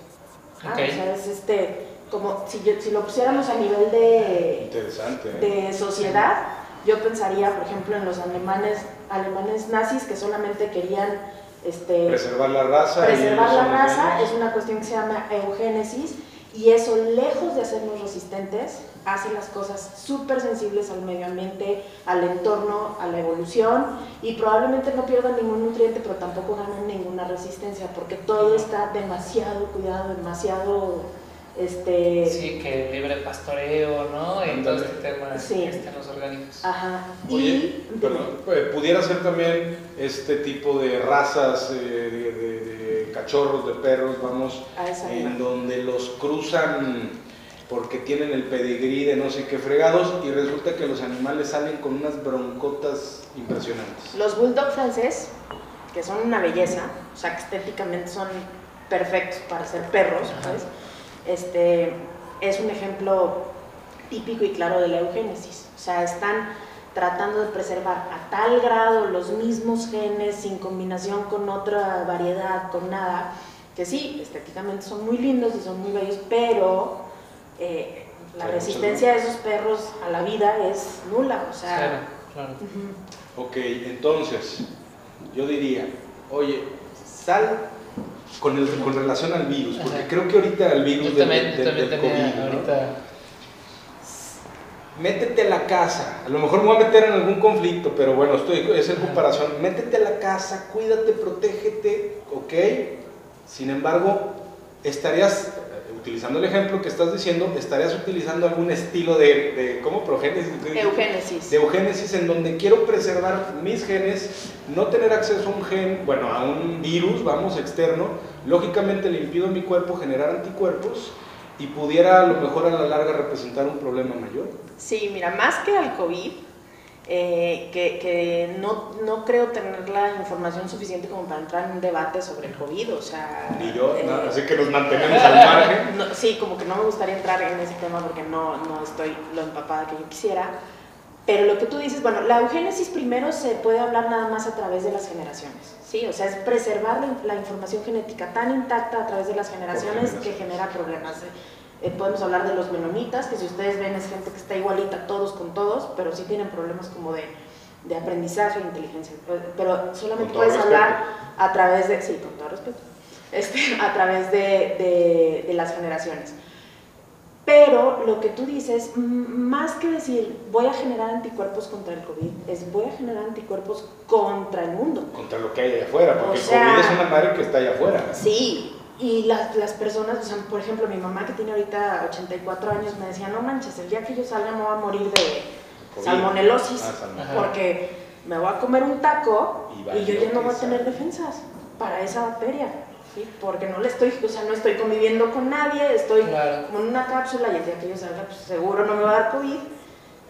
Ajá, Ok. O sea, es este, como si, yo- si lo pusiéramos a nivel de, Interesante. ¿eh? de sociedad, yo pensaría, por ejemplo, en los alemanes, alemanes nazis que solamente querían este, Preservar la raza. preservar la raza es una cuestión que se llama eugénesis y eso lejos de hacernos resistentes hace las cosas súper sensibles al medio ambiente, al entorno, a la evolución y probablemente no pierdan ningún nutriente pero tampoco ganan ninguna resistencia porque todo está demasiado cuidado, demasiado este Sí, que libre pastoreo, ¿no? Y todo este tema Sí. este, los orgánicos. ajá Oye, y perdón, eh, pudiera ser también este tipo de razas eh, de, de- de cachorros, de perros, vamos, a esa en donde los cruzan porque tienen el pedigrí de no sé qué fregados y resulta que los animales salen con unas broncotas impresionantes. Los bulldog francés, que son una belleza, o sea, que estéticamente son perfectos para ser perros, ¿sabes? Este, es un ejemplo típico y claro de la eugénesis. O sea, están tratando de preservar a tal grado los mismos genes sin combinación con otra variedad, con nada, que sí, estéticamente son muy lindos y son muy bellos, pero eh, la resistencia de esos perros a la vida es nula. O sea, Claro, claro. ujú. Ok, entonces, yo diría, oye, sal con, el, con relación al virus, porque Ajá. creo que ahorita el virus del- también, del- también del tenía COVID, ¿no? ahorita. Métete a la casa, a lo mejor me voy a meter en algún conflicto, pero bueno, estoy, es en comparación. Métete a la casa, cuídate, protégete, ¿ok? Sin embargo, estarías, utilizando el ejemplo que estás diciendo, estarías utilizando algún estilo de, de ¿cómo? Progénesis. Eugénesis. de eugénesis en donde quiero preservar mis genes, no tener acceso a un gen, bueno, a un virus, vamos, externo, lógicamente le impido a mi cuerpo generar anticuerpos y pudiera a lo mejor a la larga representar un problema mayor. Sí, mira, más que al COVID, eh, que, que no, no creo tener la información suficiente como para entrar en un debate sobre el COVID, o sea... Ni yo, eh, así que nos mantenemos al margen. no, sí, como que no me gustaría entrar en ese tema porque no, no estoy lo empapada que yo quisiera. Pero lo que tú dices, bueno, la eugénesis primero se puede hablar nada más a través de las generaciones, ¿sí? O sea, es preservar la, la información genética tan intacta a través de las generaciones que generaciones. genera problemas. Eh, podemos hablar de los menonitas, que si ustedes ven es gente que está igualita todos con todos, pero sí tienen problemas como de, de aprendizaje, inteligencia. Eh, Pero solamente puedes hablar a través de, sí, con todo respeto, este, a través de, de- de las generaciones. Pero lo que tú dices, más que decir voy a generar anticuerpos contra el COVID, es voy a generar anticuerpos contra el mundo. Contra lo que hay allá afuera, porque O sea- el COVID es una madre que está allá afuera. Sí, y las, las personas, o sea, por ejemplo, mi mamá que tiene ahorita 84 años me decía, no manches, el día que yo salga me voy a morir de salmonelosis, Ah, porque me voy a comer un taco Y yo ya no voy a tener defensas para esa bacteria, ¿sí? porque no le estoy, o sea, no estoy conviviendo con nadie, estoy Claro. como en una cápsula y el día que yo salga, pues seguro no me va a dar COVID,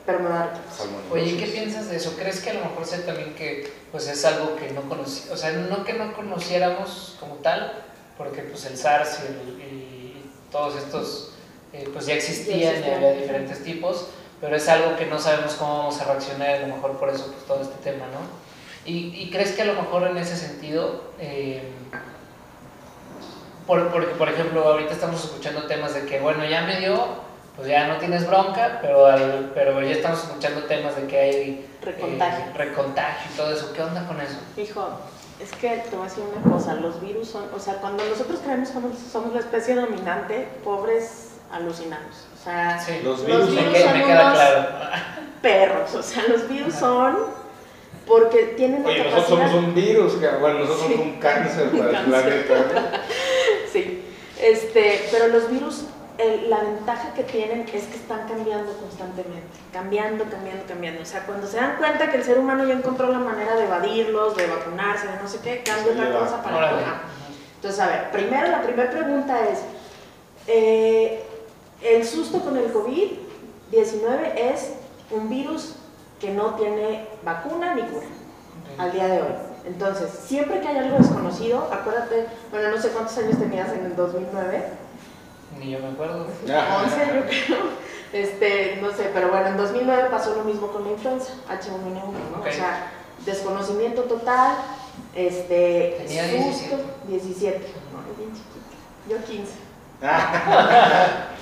pero me va a dar Salmonelosis. Oye, ¿qué piensas de eso? ¿Crees que a lo mejor sea también que pues es algo que no conocí, o sea, no que no conociéramos como tal, porque pues el SARS y, el- y todos estos eh, pues ya existían, y había diferentes tipos, pero es algo que no sabemos cómo vamos a reaccionar, a lo mejor por eso pues todo este tema, ¿no? ¿Y, y crees que a lo mejor en ese sentido, eh, por, porque por ejemplo ahorita estamos escuchando temas de que bueno, ya me dio, pues ya no tienes bronca, pero, al- pero ya estamos escuchando temas de que hay recontagio. eh, recontagio y todo eso. ¿Qué onda con eso? Hijo, es que te voy a decir una cosa, los virus son, o sea, cuando nosotros creemos que somos, somos la especie dominante, pobres alucinados. O sea, Sí, Los Los virus me, virus que- son me queda unos- claro. perros, o sea, los virus son porque tienen la Oye, nosotros somos capacidad- un virus, que, bueno, nosotros Sí. somos un cáncer para el Cáncer. planeta. Sí, este, pero los virus, el- la ventaja que tienen es que están cambiando constantemente, cambiando, cambiando, cambiando. O sea, cuando se dan cuenta que el ser humano ya encontró la manera de evadirlos, de vacunarse, de no sé qué, cambia otra cosa para Órale. Ajá. Entonces, a ver, primero la primera pregunta es, eh, el susto con el COVID-19 es un virus que no tiene vacuna ni cura al día de hoy. Entonces, siempre que hay algo desconocido, acuérdate, bueno, no sé cuántos años tenías en el 2009, Ni yo me acuerdo. 11 yo creo, este, no sé, pero bueno, en 2009 pasó lo mismo con la influenza, H1N1, ¿no? O sea, desconocimiento total, este, Tenía susto, 17. 17, no, es bien chiquito, yo 15.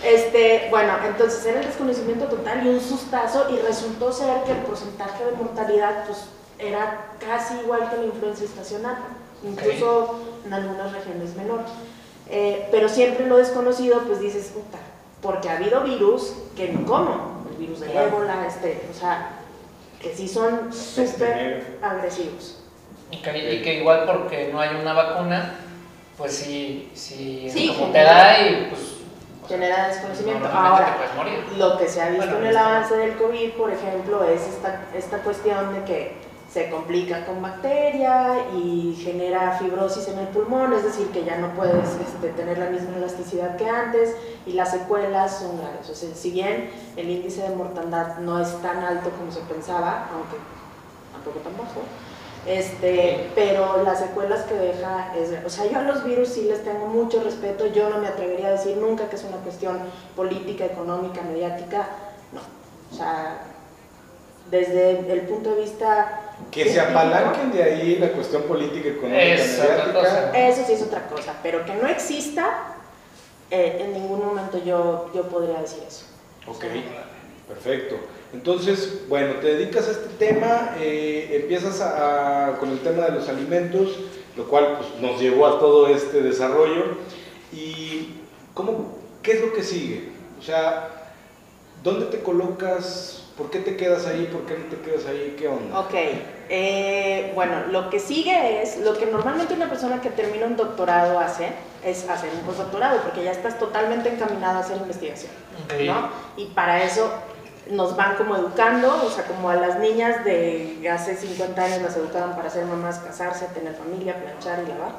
Este, bueno, entonces era el desconocimiento total y un sustazo y resultó ser que el porcentaje de mortalidad pues era casi igual que la influenza estacional, incluso en algunas regiones menor. Eh, pero siempre lo desconocido pues dices, puta, porque ha habido virus que no como, el virus del Claro. ébola, este, o sea, que sí son súper agresivos. Y que igual porque no hay una vacuna, pues sí, sí, Sí, como te genera- da y pues Genera desconocimiento. normalmente Ahora, te. Lo que se ha visto Bueno, en el avance del COVID, por ejemplo, es esta, esta cuestión de que se complica con bacteria y genera fibrosis en el pulmón, es decir, que ya no puedes este, tener la misma elasticidad que antes y las secuelas son graves. O sea, si bien el índice de mortandad no es tan alto como se pensaba, aunque tampoco tan bajo, este, pero las secuelas que deja es, o sea, yo a los virus sí les tengo mucho respeto, yo no me atrevería a decir nunca que es una cuestión política, económica, mediática, no. O sea, desde el punto de vista... Que se apalanquen de ahí la cuestión política, económica, Es. Eso sí es otra cosa, pero que no exista, eh, en ningún momento yo, yo podría decir eso. Ok, perfecto. Entonces, bueno, te dedicas a este tema, eh, empiezas a- a- con el tema de los alimentos, lo cual pues, nos llevó a todo este desarrollo. ¿Y cómo, qué es lo que sigue? O sea, ¿dónde te colocas? ¿Por qué te quedas ahí? ¿Por qué no te quedas ahí? ¿Qué onda? Ok, eh, bueno, lo que sigue es, lo que normalmente una persona que termina un doctorado hace, es hacer un postdoctorado, porque ya estás totalmente encaminado a hacer investigación, Ok. ¿no? Y para eso nos van como educando, o sea, como a las niñas de hace 50 años las educaban para ser mamás, casarse, tener familia, planchar y lavar.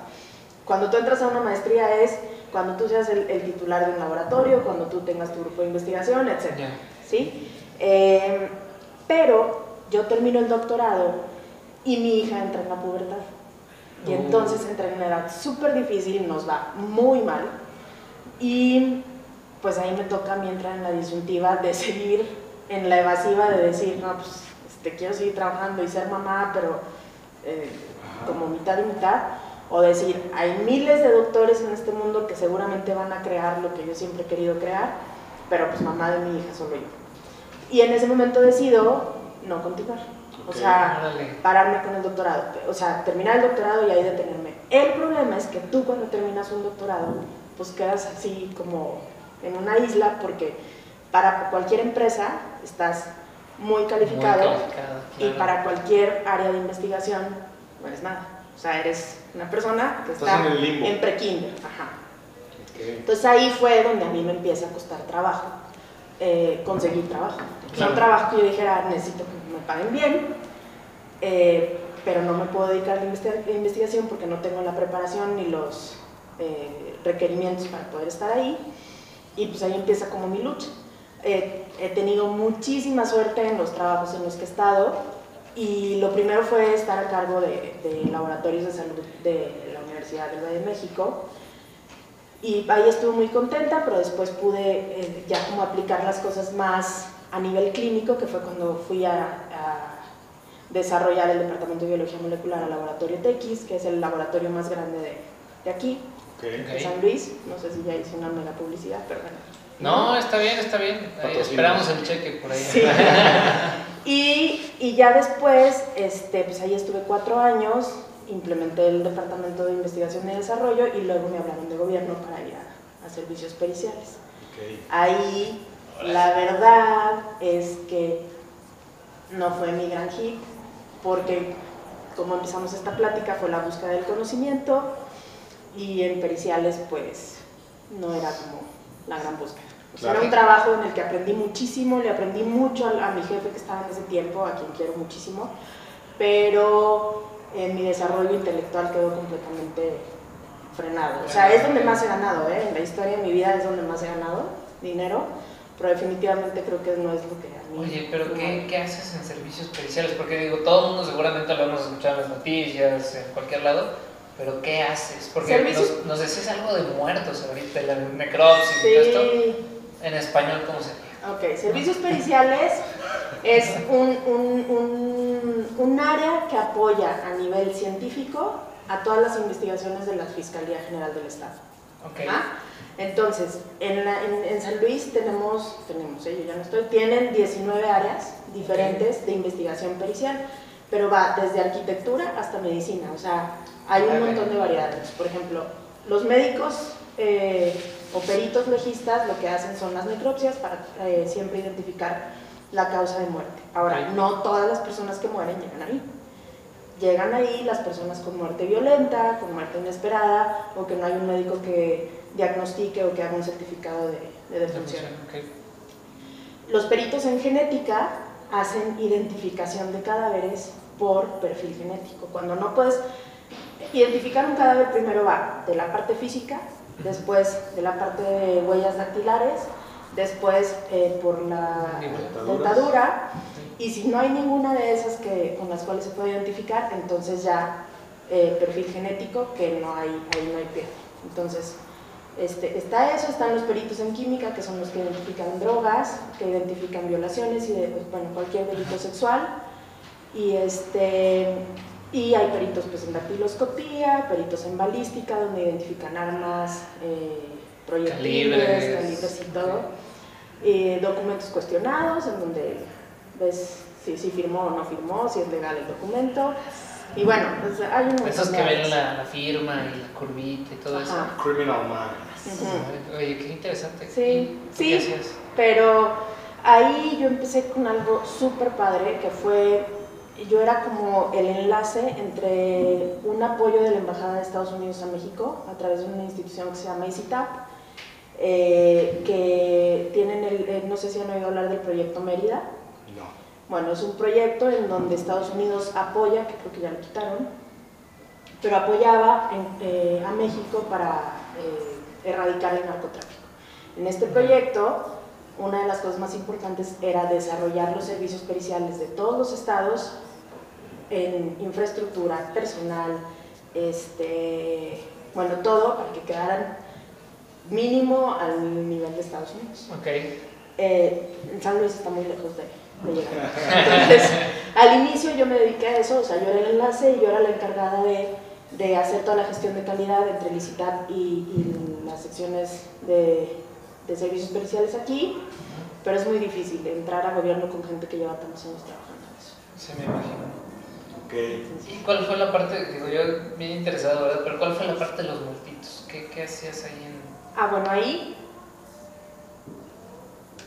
Cuando tú entras a una maestría es cuando tú seas el, el titular de un laboratorio, cuando tú tengas tu grupo de investigación, etc. ¿sí? Eh, pero yo termino el doctorado y mi hija entra en la pubertad. Y Uh. entonces entra en una edad súper difícil, nos va muy mal. Y pues ahí me toca a mí entrar en la disyuntiva de seguir en la evasiva de decir, no, pues este, quiero seguir trabajando y ser mamá, pero eh, como mitad y mitad. O decir, hay miles de doctores en este mundo que seguramente van a crear lo que yo siempre he querido crear, pero pues mamá de mi hija solo yo. Y en ese momento decido no continuar. Ok. O sea, Órale. pararme con el doctorado. O sea, terminar el doctorado y ahí detenerme. El problema es que tú cuando terminas un doctorado, pues quedas así como en una isla porque para cualquier empresa estás muy calificado, Muy calificado, y claro. para cualquier área de investigación no eres nada. O sea, eres una persona que Estás está en limbo. pre-kinder. Ajá. Ok. Entonces ahí fue donde a mí me empieza a costar trabajo, eh, conseguir trabajo. Claro. un trabajo que yo dijera, necesito que me paguen bien, eh, pero no me puedo dedicar a la investi- a la investigación porque no tengo la preparación ni los eh, requerimientos para poder estar ahí. Y pues ahí empieza como mi lucha. Eh, he tenido muchísima suerte en los trabajos en los que he estado y lo primero fue estar a cargo de, de laboratorios de salud de la Universidad del Valle de México. Y ahí estuve muy contenta, pero después pude eh, ya como aplicar las cosas más a nivel clínico, que fue cuando fui a, a desarrollar el Departamento de Biología Molecular al Laboratorio TX, que es el laboratorio más grande de, de aquí, Ok. de. San Luis. No sé si ya hice una mega publicidad, pero bueno. No, está bien, está bien. Ahí esperamos el cheque por ahí. Sí. y, y ya después, este, pues ahí estuve cuatro años, implementé el Departamento de Investigación y Desarrollo y luego me hablaron de gobierno para ir a, a servicios periciales. Ahí la verdad es que no fue mi gran hit, porque como empezamos esta plática fue la búsqueda del conocimiento y en periciales pues no era como la gran búsqueda. O sea, Claro. Era un trabajo en el que aprendí muchísimo, le aprendí mucho a, a mi jefe que estaba en ese tiempo, a quien quiero muchísimo, pero eh, mi desarrollo intelectual quedó completamente frenado. O sea, es donde más he ganado, ¿eh? en la historia de mi vida es donde más he ganado dinero, pero definitivamente creo que no es lo que a mí... Oye, pero ¿qué, ¿qué haces en servicios periciales? Porque digo, todo el mundo seguramente lo hemos escuchado en las noticias, en cualquier lado, pero ¿qué haces? Porque nos, nos decías algo de muertos ahorita, la necropsis y todo esto. Sí. En español, ¿cómo sería? Ok, servicios periciales es un, un, un, un área que apoya a nivel científico a todas las investigaciones de la Fiscalía General del Estado. Ok. ¿Ah? Entonces, en, la- en- en San Luis tenemos, tenemos, eh, yo ya no estoy, tienen 19 áreas diferentes de investigación pericial, pero va desde arquitectura hasta medicina, o sea, hay un montón de variedades. Por ejemplo, los médicos eh, o peritos legistas lo que hacen son las necropsias para eh, siempre identificar la causa de muerte. Ahora, no todas las personas que mueren llegan ahí. Llegan ahí las personas con muerte violenta, con muerte inesperada, o que no hay un médico que diagnostique o que haga un certificado de, de defunción. Ok. Los peritos en genética hacen identificación de cadáveres por perfil genético. Cuando no puedes identificar un cadáver, primero va de la parte física, después de la parte de huellas dactilares, después eh, por la dentadura, y si no hay ninguna de esas que, con las cuales se puede identificar, entonces ya eh, perfil genético, que no hay, ahí no hay pierde. Entonces, Este, está eso, están los peritos en química, que son los que identifican drogas, que identifican violaciones y de, pues, bueno, cualquier delito sexual. Y, este, y hay peritos pues, en dactiloscopía, peritos en balística, donde identifican armas, eh, proyectiles, Calibres. calibres y todo. Eh, documentos cuestionados, en donde ves si, si firmó o no firmó, si es legal el documento. Y bueno, pues hay un Esos que ven la, la firma y la curvita y todo Ajá. Criminal Minds. Oye, qué interesante. Sí, ¿Y tú sí. Pero ahí yo empecé con algo súper padre, que fue, yo era como el enlace entre un apoyo de la Embajada de Estados Unidos a México a través de una institución que se llama ICITAP, eh, que tienen el, eh, no sé si han oído hablar del proyecto Mérida. No. Bueno, es un proyecto en donde Estados Unidos apoya, que creo que ya lo quitaron, pero apoyaba en- eh, a México para eh, erradicar el narcotráfico. En este proyecto, una de las cosas más importantes era desarrollar los servicios periciales de todos los estados en infraestructura, personal, este, bueno, todo para que quedaran mínimo al nivel de Estados Unidos. Ok. Eh, San Luis está muy lejos de, de llegar. Entonces, al inicio yo me dediqué a eso, o sea, yo era el enlace y yo era la encargada de, de hacer toda la gestión de calidad entre Licitat y, y las secciones de, de servicios periciales aquí, pero es muy difícil entrar a gobierno con gente que lleva tantos años trabajando en eso. Se me imagino. Ok. ¿Y cuál fue la parte, digo yo, bien interesado, ¿verdad? Pero ¿cuál fue la parte de los multitos? ¿Qué, qué hacías ahí en...? Ah, bueno, ahí,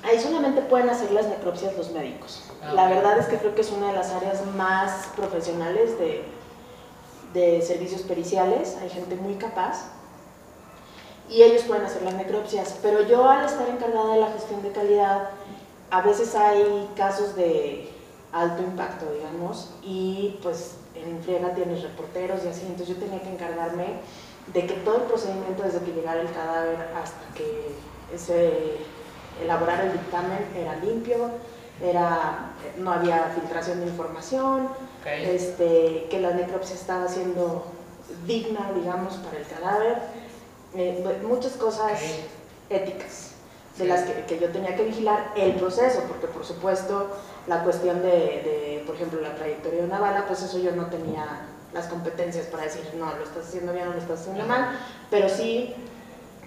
ahí solamente pueden hacer las necropsias los médicos. Ah, La verdad es que creo que es una de las áreas más profesionales de, de servicios periciales. Hay gente muy capaz y ellos pueden hacer las necropsias. Pero yo al estar encargada de la gestión de calidad, a veces hay casos de alto impacto, digamos, y pues en friega tienes reporteros y así, entonces yo tenía que encargarme de que todo el procedimiento desde que llegara el cadáver hasta que se elaborara el dictamen era limpio, era, no había filtración de información, este, que la necropsia estaba siendo digna, digamos, para el cadáver, eh, muchas cosas éticas de Sí. las que, que yo tenía que vigilar el proceso, porque por supuesto la cuestión de, de, por ejemplo, la trayectoria de una bala, pues eso yo no tenía las competencias para decir, no, lo estás haciendo bien o lo estás haciendo mal, pero sí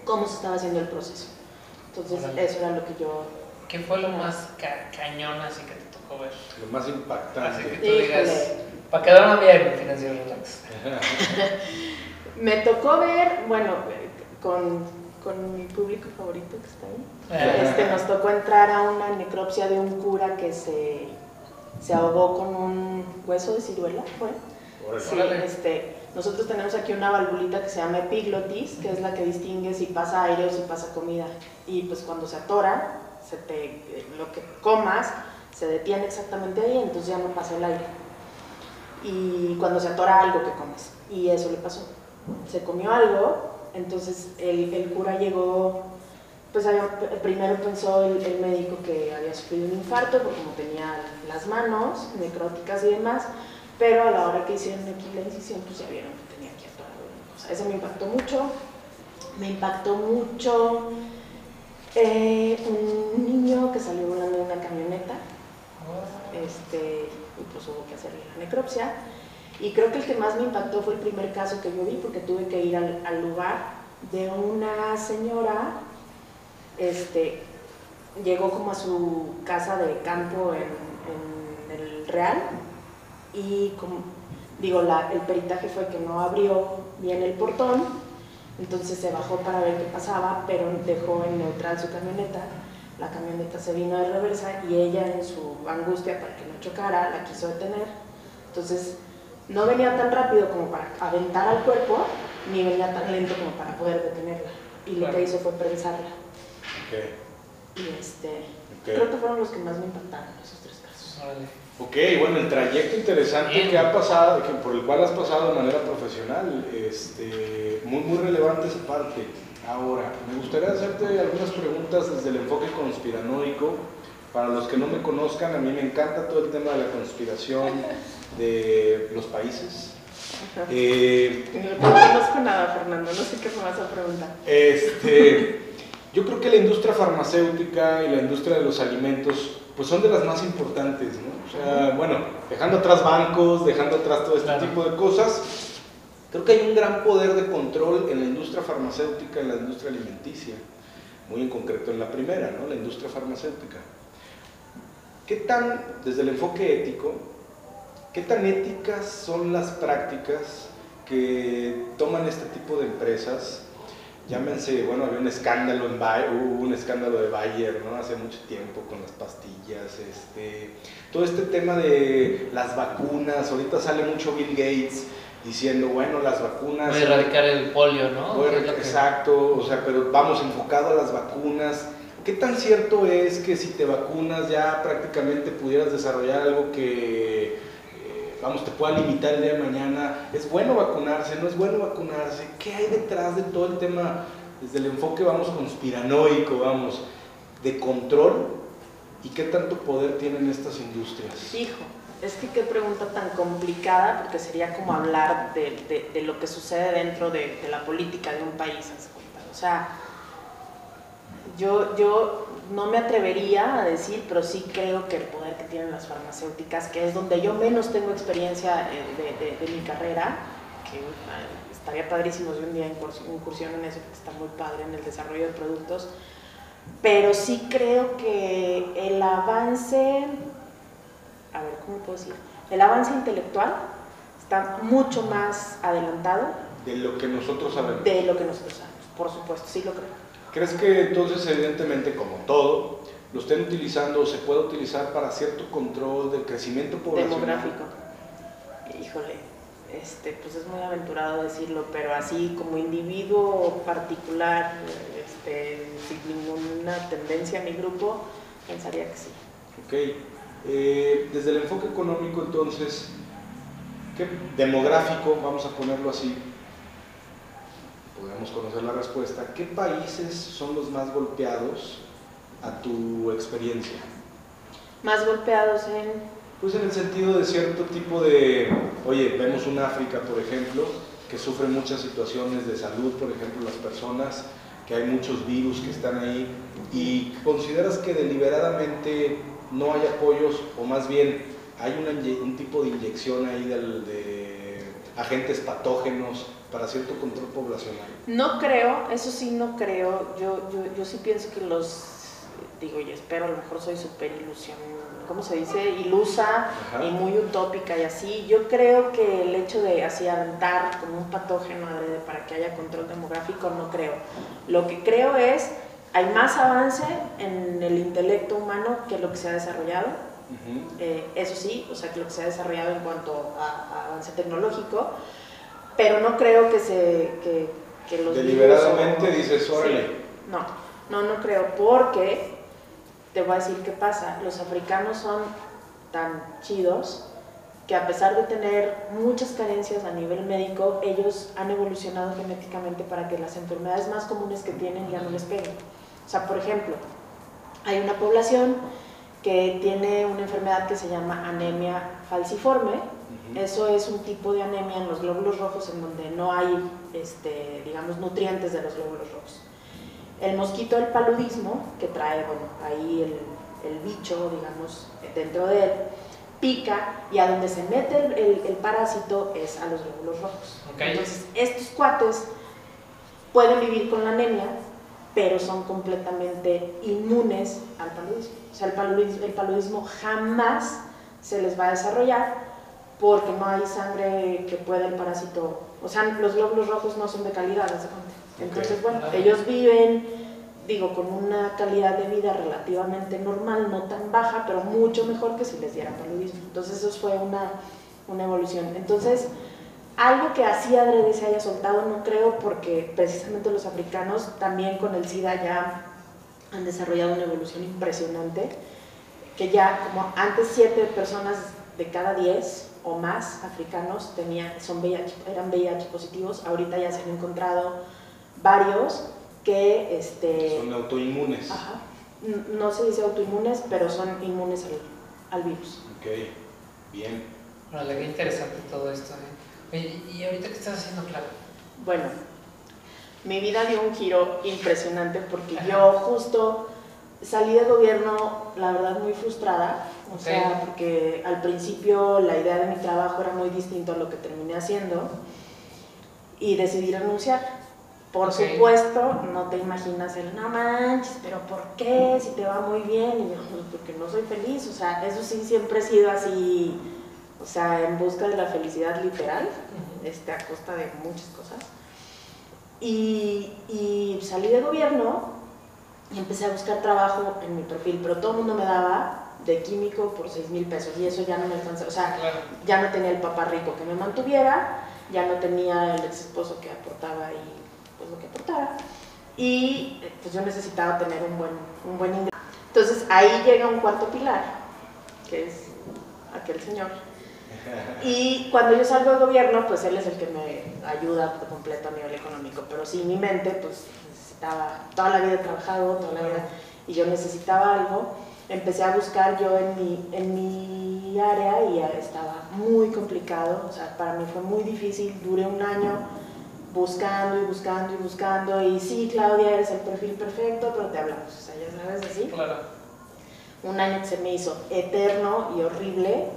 cómo se estaba haciendo el proceso. Entonces, Órale. eso era lo que yo... ¿Qué fue lo más ca- cañón así que te tocó ver? Lo más Así que impactante. tú digas, Híjole. para quedarme bien, financiero relax. Me tocó ver, bueno, con, con mi público favorito que está ahí, Eh, este, nos tocó entrar a una necropsia de un cura que se, se ahogó con un hueso de ciruela, ¿fue? Sí, este, nosotros tenemos aquí una valvulita que se llama epiglotis, que es la que distingue si pasa aire o si pasa comida. Y pues cuando se atora, se te, eh, lo que comas se detiene exactamente ahí, entonces ya no pasa el aire. Y cuando se atora algo que comes, y eso le pasó. Se comió algo, entonces el, el cura llegó, pues había- primero pensó el, el médico que había sufrido un infarto, porque como tenía las manos necróticas y demás, pero a la hora que hicieron aquí la incisión, pues ya vieron que tenía aquí atorado una cosa. Eso me impactó mucho. Me impactó mucho eh, un niño que salió volando de una camioneta este, y pues hubo que hacerle la necropsia. Y creo que el que más me impactó fue el primer caso que yo vi, porque tuve que ir al, lugar de una señora, este, llegó como a su casa de campo en el Real y como, digo, la- el peritaje fue que no abrió bien el portón, entonces se bajó para ver qué pasaba, pero dejó en neutral su camioneta. La camioneta se vino de reversa y ella en su angustia para que no chocara la quiso detener. Entonces no venía tan rápido como para aventar al cuerpo, ni venía tan lento como para poder detenerla. Y lo Claro. que hizo fue prensarla. Ok, Y este, ok. creo que fueron los que más me impactaron, esos tres casos. Órale. Ok, bueno, el trayecto interesante Bien. que ha pasado, que por el cual has pasado de manera profesional, este, muy, muy relevante esa parte. Ahora, me gustaría hacerte algunas preguntas desde el enfoque conspiranoico. Para los que no me conozcan, a mí me encanta todo el tema de la conspiración de los países. Eh, no conozco nada, Fernando, no sé qué me vas a preguntar. Este, yo creo que la industria farmacéutica y la industria de los alimentos pues son de las más importantes, ¿no? Sea, bueno, dejando atrás bancos, dejando atrás todo este tipo de cosas, creo que hay un gran poder de control en la industria farmacéutica, en la industria alimenticia, muy en concreto en la primera, ¿no? La industria farmacéutica. ¿Qué tan, desde el enfoque ético, qué tan éticas son las prácticas que toman este tipo de empresas llámense, bueno, había un escándalo en Bayer, hubo un escándalo de Bayer, ¿no? Hace mucho tiempo con las pastillas, este, todo este tema de las vacunas, ahorita sale mucho Bill Gates diciendo, bueno, las vacunas... Voy a erradicar el polio, ¿no? exacto, o sea, pero vamos enfocado a las vacunas. ¿Qué tan cierto es que si te vacunas ya prácticamente pudieras desarrollar algo que vamos, te pueda limitar el día de mañana, es bueno vacunarse, no es bueno vacunarse, ¿qué hay detrás de todo el tema, desde el enfoque, vamos, conspiranoico, vamos, de control. Y qué tanto poder tienen estas industrias? Hijo, es que qué pregunta tan complicada, porque sería como hablar de, de, lo que sucede dentro de, de, la política de un país, o sea, yo, yo no me atrevería a decir, pero sí creo que el poder que tienen las farmacéuticas, que es donde yo menos tengo experiencia eh, de, mi carrera, que estaría padrísimo si un día incursión en eso, porque está muy padre en el desarrollo de productos, pero sí creo que el avance, a ver, ¿cómo puedo decir? El avance intelectual está mucho más adelantado. De lo que nosotros sabemos. De lo que nosotros sabemos, por supuesto, sí lo creo. ¿Crees que entonces, evidentemente, como todo, lo estén utilizando o se puede utilizar para cierto control del crecimiento poblacional? Demográfico. Híjole, este, pues es muy aventurado decirlo, pero así como individuo particular, este, sin ninguna tendencia a mi grupo, pensaría que sí. Ok. Eh, desde el enfoque económico, entonces, ¿qué demográfico, vamos a ponerlo así, podemos conocer la respuesta, ¿qué países son los más golpeados a tu experiencia? Más golpeados en... Pues en el sentido de cierto tipo de, oye, vemos un África, por ejemplo, que sufre muchas situaciones de salud, por ejemplo, las personas, que hay muchos virus que están ahí, y consideras que deliberadamente no hay apoyos, o más bien hay un tipo de inyección ahí de agentes patógenos para cierto control poblacional? No creo, eso sí no creo. Yo, yo, yo sí pienso que los, digo y espero, a lo mejor soy súper ilusión, ¿cómo se dice? Ilusa y muy utópica y así. Yo creo que el hecho de así aventar como un patógeno para que haya control demográfico, no creo. Lo que creo es, hay más avance en el intelecto humano que lo que se ha desarrollado. Eh, eso sí, o sea, que lo que se ha desarrollado en cuanto a avance tecnológico, pero no creo que se que, que los deliberadamente dices órale no no no creo porque te voy a decir qué pasa. Los africanos son tan chidos que a pesar de tener muchas carencias a nivel médico ellos han evolucionado genéticamente para que las enfermedades más comunes que tienen ya no les peguen. O sea por ejemplo hay una población que tiene una enfermedad que se llama anemia falciforme eso es un tipo de anemia en los glóbulos rojos en donde no hay, este, digamos, nutrientes de los glóbulos rojos. El mosquito del paludismo, que trae, bueno, ahí el, el bicho, digamos, dentro de él, pica y a donde se mete el, el, parásito es a los glóbulos rojos. Entonces, estos cuates pueden vivir con la anemia, pero son completamente inmunes al paludismo. O sea, el paludismo, el paludismo jamás se les va a desarrollar porque no hay sangre que pueda el parásito, o sea, los glóbulos rojos no son de calidad, Entonces, bueno, ellos viven, digo, con una calidad de vida relativamente normal, no tan baja, pero mucho mejor que si les diera paludismo. Entonces, eso fue una, una evolución. Entonces, algo que así adrede se haya soltado, no creo, porque precisamente los africanos también con el SIDA ya han desarrollado una evolución impresionante, que ya como antes siete personas de cada diez o más africanos tenían, son VIH, eran VIH positivos, ahorita ya se han encontrado varios que... Este, son autoinmunes. no se dice autoinmunes, pero son inmunes al, virus. Ok, bien. Vale, qué interesante todo esto. ¿eh? ¿Y ahorita qué estás haciendo, Clara? Bueno, mi vida dio un giro impresionante porque yo justo salí de gobierno, la verdad, muy frustrada. O sea, porque al principio la idea de mi trabajo era muy distinto a lo que terminé haciendo y decidí renunciar. Por supuesto, no te imaginas el no manches, pero ¿por qué? Si te va muy bien. Y yo, pues porque no soy feliz. O sea, eso sí siempre he sido así, o sea, en busca de la felicidad literal, este, a costa de muchas cosas. Y, y salí de gobierno y empecé a buscar trabajo en mi perfil, pero todo el mundo me daba de químico por 6 mil pesos y eso ya no me alcanzaba, o sea, ya no tenía el papá rico que me mantuviera, ya no tenía el ex esposo que aportaba y pues lo que aportaba y pues yo necesitaba tener un buen, un buen ingreso. Entonces ahí llega un cuarto pilar, que es aquel señor. Y cuando yo salgo del gobierno, pues él es el que me ayuda por completo a nivel económico, pero sí, mi mente, pues necesitaba, toda la vida he trabajado, toda la vida, y yo necesitaba algo empecé a buscar yo en mi, en mi área y estaba muy complicado, o sea, para mí fue muy difícil, duré un año buscando y buscando y buscando y sí, Claudia, eres el perfil perfecto, pero te hablamos, o sea, ya sabes, así. Claro. Un año que se me hizo eterno y horrible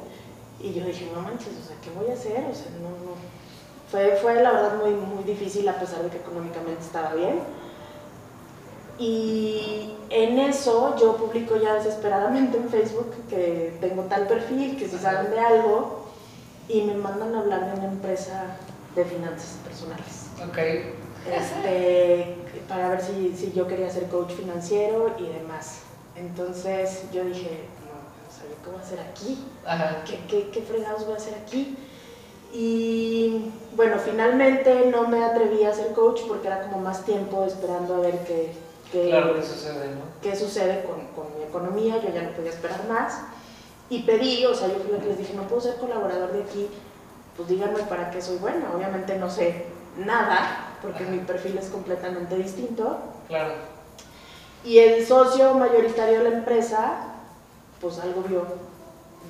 y yo dije, no manches, o sea, ¿qué voy a hacer? O sea, no, no. Fue, fue la verdad muy, muy difícil a pesar de que económicamente estaba bien y en eso yo publico ya desesperadamente en Facebook que tengo tal perfil, que si saben de algo, y me mandan a hablar de una empresa de finanzas personales. Ok. Este, para ver si, si yo quería ser coach financiero y demás. Entonces yo dije, no, o sea, ¿yo qué voy a hacer aquí? ¿Qué, qué, qué fregados voy a hacer aquí? Y bueno, finalmente no me atreví a ser coach porque era como más tiempo esperando a ver qué, qué, sucede, ¿no? qué sucede con, con, mi economía, yo ya no podía esperar más. Y pedí, o sea, yo fui la que les dije, no puedo ser colaborador de aquí, pues díganme para qué soy buena. Obviamente no sé nada, porque mi perfil es completamente distinto. Claro. Y el socio mayoritario de la empresa, pues algo vio,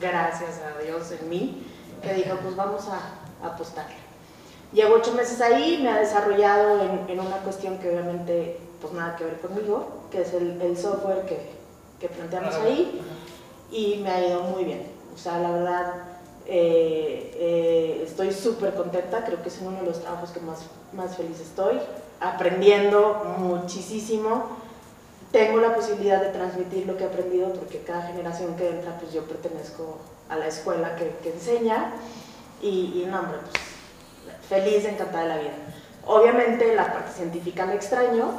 gracias a Dios en mí, que dijo, pues vamos a, a apostarle. Llevo ocho meses ahí, me ha desarrollado en, en una cuestión que obviamente pues nada que ver conmigo, que es el, el software que, que planteamos ahí, y me ha ido muy bien. O sea, la verdad, eh, eh, estoy súper contenta, creo que es uno de los trabajos que más, más feliz estoy, aprendiendo muchísimo. Tengo la posibilidad de transmitir lo que he aprendido porque cada generación que entra, pues yo pertenezco a la escuela que, que enseña y, y no, hombre, pues feliz, encantada de la vida. Obviamente la parte científica me extraño,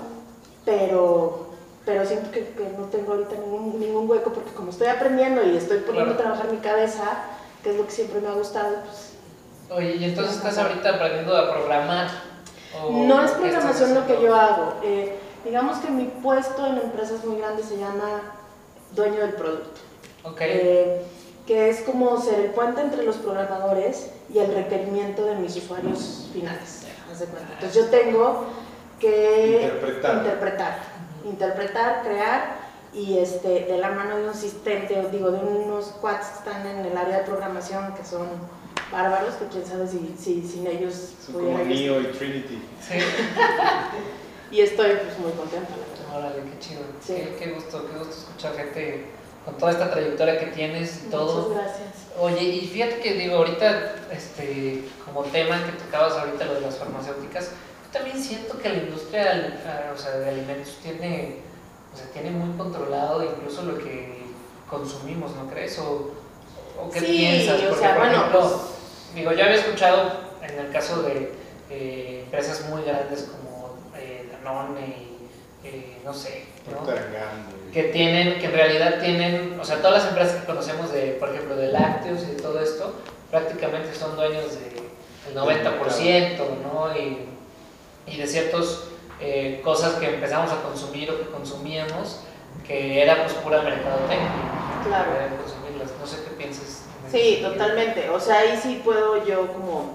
pero, pero siento que, no tengo ahorita ningún, ningún, hueco porque como estoy aprendiendo y estoy poniendo a trabajar mi cabeza, que es lo que siempre me ha gustado, pues... Oye, ¿y entonces estás ahorita aprendiendo a programar? no es programación lo que yo hago. Eh, digamos que mi puesto en empresas muy grandes se llama dueño del producto. Okay. Eh, que es como ser el puente entre los programadores y el requerimiento de mis usuarios finales. Entonces yo tengo que interpretar, interpretar, interpretar crear y este, de la mano de un asistente, digo, de unos cuates que están en el área de programación que son bárbaros, que quién sabe si, si sin ellos son como Neo y Trinity. Sí. y estoy pues muy contenta. Órale, qué chido. Qué, qué, gusto, qué gusto escuchar gente con toda esta trayectoria que tienes y todo. Muchas gracias. Oye, y fíjate que digo, ahorita, este, como tema que tocabas ahorita lo de las farmacéuticas, también siento que la industria o sea, de alimentos tiene, o sea, tiene muy controlado incluso lo que consumimos, ¿no crees? ¿O, o qué piensas? Porque, o sea, por ejemplo, pues, digo, yo había escuchado en el caso de eh, empresas muy grandes como eh, Danone y eh, no sé, ¿no? que tienen, que en realidad tienen, o sea, todas las empresas que conocemos de, por ejemplo, de lácteos y de todo esto, prácticamente son dueños del 90%, ¿no? Y y de ciertas eh, cosas que empezamos a consumir o que consumíamos, que era pues pura mercadotecnia. Claro. Consumirlas. No sé qué piensas. Sí, totalmente. O sea, ahí sí puedo yo como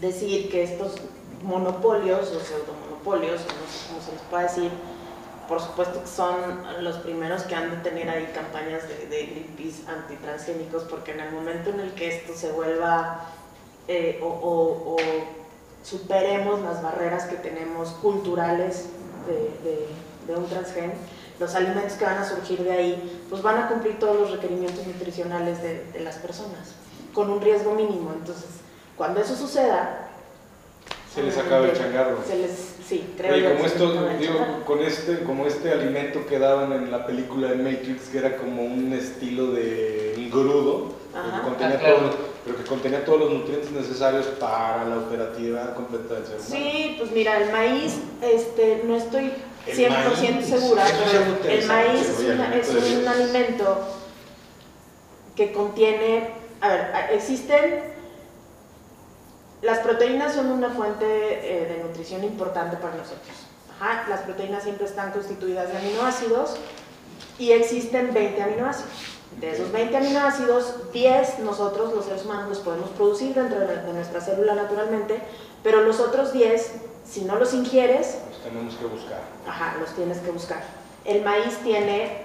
decir que estos monopolios o pseudomonopolios, no sé cómo se les puede decir, por supuesto que son los primeros que han de tener ahí campañas de, de Greenpeace antitransgénicos, porque en el momento en el que esto se vuelva eh, o, o- o superemos las barreras que tenemos culturales de, de- de un transgen, los alimentos que van a surgir de ahí, pues van a cumplir todos los requerimientos nutricionales de, de las personas, con un riesgo mínimo. Entonces, cuando eso suceda... Se les acaba el changarro. Se les, sí, creo Oye, como que esto, digo, con este, como este alimento que daban en la película de Matrix, que era como un estilo de engrudo, Ajá. que, contenía Ah, claro. todos los- pero que contenía todos los nutrientes necesarios para la operatividad completa del ser humano. Sí, pues mira, el maíz, este, no estoy El 100% maíz, segura, pero el maíz es, una- es un alimento que contiene, a ver, existen, las proteínas son una fuente eh, de nutrición importante para nosotros. Ajá, las proteínas siempre están constituidas de aminoácidos y existen 20 aminoácidos. De esos 20 aminoácidos, 10 nosotros, los seres humanos, los podemos producir dentro de, nuestra célula naturalmente, pero los otros 10, si no los ingieres, Los tenemos que buscar. Ajá, los tienes que buscar. El maíz tiene,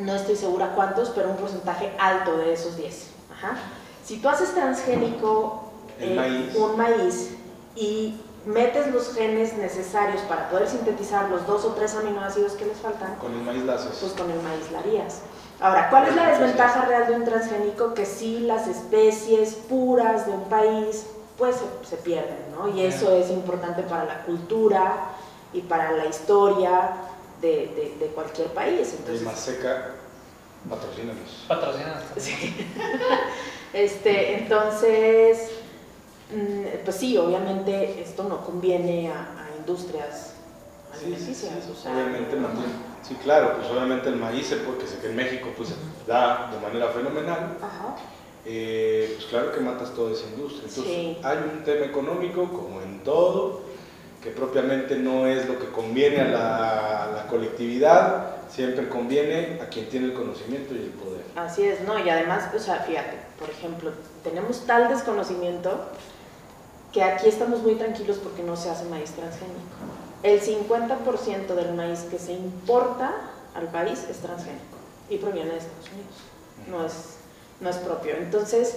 no estoy segura cuántos, pero un porcentaje alto de esos 10. Ajá. Si tú haces transgénico eh, maíz. un maíz y metes los genes necesarios para poder sintetizar los dos o tres aminoácidos que les faltan, Con el maíz la haces. pues con el maíz la harías. Ahora, ¿cuál es la desventaja real de un transgénico? Que sí las especies puras de un país pues se, se pierden, ¿no? Y eso es importante para la cultura y para la historia de, de- de cualquier país. Entonces, Maseca, patrocínanos. Patrocinas. Sí. Este, entonces, mm, pues sí, obviamente esto no conviene a, a industrias alimenticias. sí, o sea, obviamente mantiene. Sí, claro, pues obviamente el maíz, se puede- que sé que en México pues da de manera fenomenal. Ajá. Eh, pues claro que matas toda esa industria. Entonces, Sí. hay un tema económico, como en todo, que propiamente no es lo que conviene a la, a la colectividad, siempre conviene a quien tiene el conocimiento y el poder. Así es, ¿no? Y además, o sea, fíjate, por ejemplo, tenemos tal desconocimiento que aquí estamos muy tranquilos porque no se hace maíz transgénico. El 50% del maíz que se importa al país es transgénico y proviene de Estados Unidos, no es, no es propio. Entonces,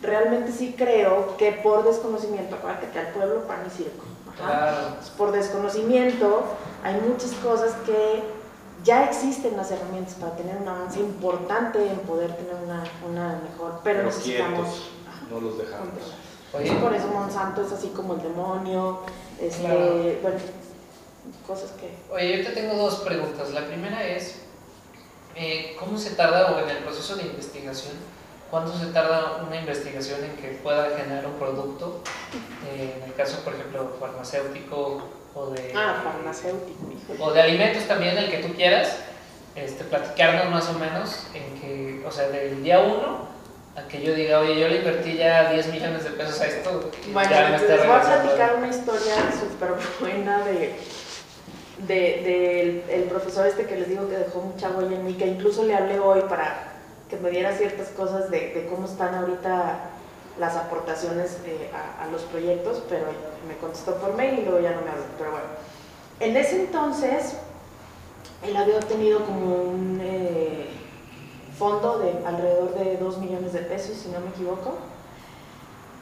realmente sí creo que por desconocimiento, acuérdate que al pueblo pan y circo. Ajá. Pues, por desconocimiento hay muchas cosas que ya existen las herramientas para tener un avance importante en poder tener una, una mejor, pero, Pero necesitamos quietos, no los dejamos. Oye, por eso Monsanto es así como el demonio, este, Claro. bueno, cosas que... Oye, yo te tengo dos preguntas. La primera es, eh, ¿cómo se tarda o en el proceso de investigación? ¿Cuánto se tarda una investigación en que pueda generar un producto? Eh, en el caso, por ejemplo, farmacéutico o de, Ah, farmacéutico, o de alimentos también, el que tú quieras, este, platicarnos más o menos en que, o sea, del día uno a que yo diga, oye, yo le invertí ya 10 millones de pesos a esto, Bueno, les voy a platicar una historia súper buena de, de, del- el profesor este que les digo que dejó mucha huella en mí, que incluso le hablé hoy para que me diera ciertas cosas de, de cómo están ahorita las aportaciones eh, a, a los proyectos, pero me contestó por mail y luego ya no me habló. Pero bueno, en ese entonces él había obtenido como un eh, fondo de alrededor de 2 millones de pesos, si no me equivoco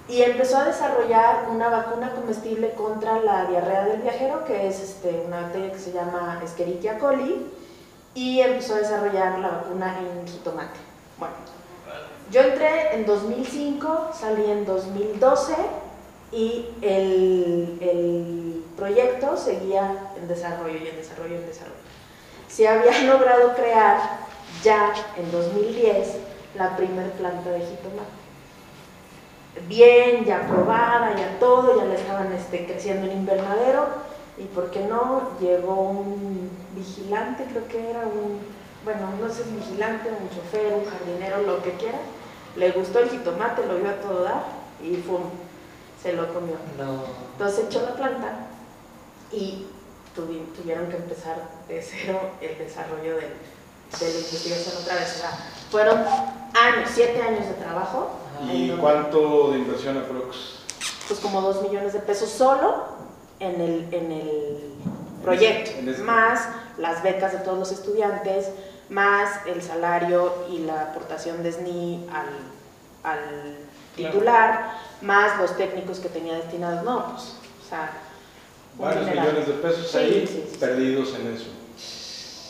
y empezó a desarrollar una vacuna comestible contra la diarrea del viajero, que es este, una bacteria que se llama Escherichia coli, y empezó a desarrollar la vacuna en jitomate. Bueno, yo entré en 2005, salí en 2012 y el, el proyecto seguía en desarrollo y en desarrollo y en desarrollo. Se había logrado crear ya en 2010 la primer planta de jitomate bien, ya aprobada, ya todo, ya la estaban este, creciendo en invernadero. Y por qué no, llegó un vigilante, creo que era un, bueno, no sé si vigilante, un chofer, un jardinero, lo que quiera. Le gustó el jitomate, lo vio a todo dar y ¡fum! se lo comió. No. Entonces echó la planta y tuvi- tuvieron que empezar de cero el desarrollo del- de la investigación otra vez. O sea, fueron años, siete años de trabajo. ¿Y cuánto de inversión aprox? pues como 2 millones de pesos solo en el, en el proyecto, En ese- más las becas de todos los estudiantes, más el salario y la aportación de SNI al, al titular, más los técnicos que tenía destinados. No, pues, o sea, Varios millones de pesos Sí, ahí sí, sí. perdidos en eso.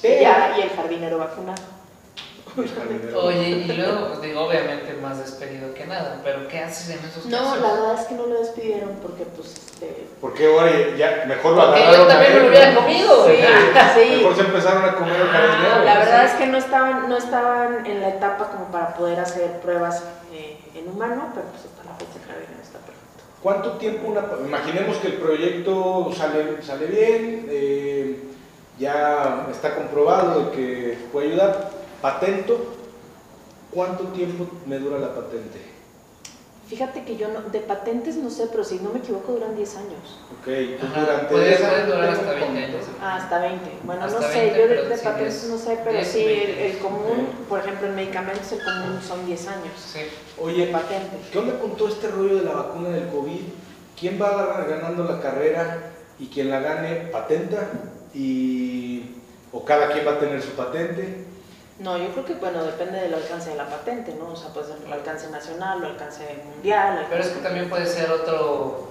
Y ya, y el jardinero vacunado. Jardinero. Oye, y luego, pues digo, obviamente más despedido que nada, pero ¿qué haces en esos No, casos? la verdad es que no lo despidieron porque, pues, este, Porque oye, ya mejor lo Porque yo agarraron. también a me lo hubiera ¿no? comido, güey. Sí, sí. Mejor se empezaron a comer el jardinero. Ah, La verdad es que no estaban, no estaban en la etapa como para poder hacer pruebas eh, en humano, pero pues hasta la fecha el jardinero está perfecto. ¿Cuánto tiempo una... Imaginemos que el proyecto sale, sale bien, eh, ya está comprobado de que puede ayudar, patento, ¿cuánto tiempo me dura la patente? Fíjate que yo no, de patentes no sé, pero si no me equivoco duran 10 años. Ok, pues Ajá, durante puede- esa- puede durar hasta 20 punto. años. Ah, hasta 20. Bueno, Hasta no sé, 20, yo de, de sí, patentes 10, no sé, pero 10, sí, el, 20. el común, por ejemplo, en medicamentos el común son 10 años Sí. Oye, patente. ¿qué onda con todo este rollo de la vacuna del COVID? ¿Quién va ganando la carrera y quien la gane patenta? Y, ¿O cada quien va a tener su patente? No, yo creo que, bueno, depende del alcance de la patente, ¿no? O sea, pues el alcance nacional, o alcance mundial. Pero es que también puede ser otro,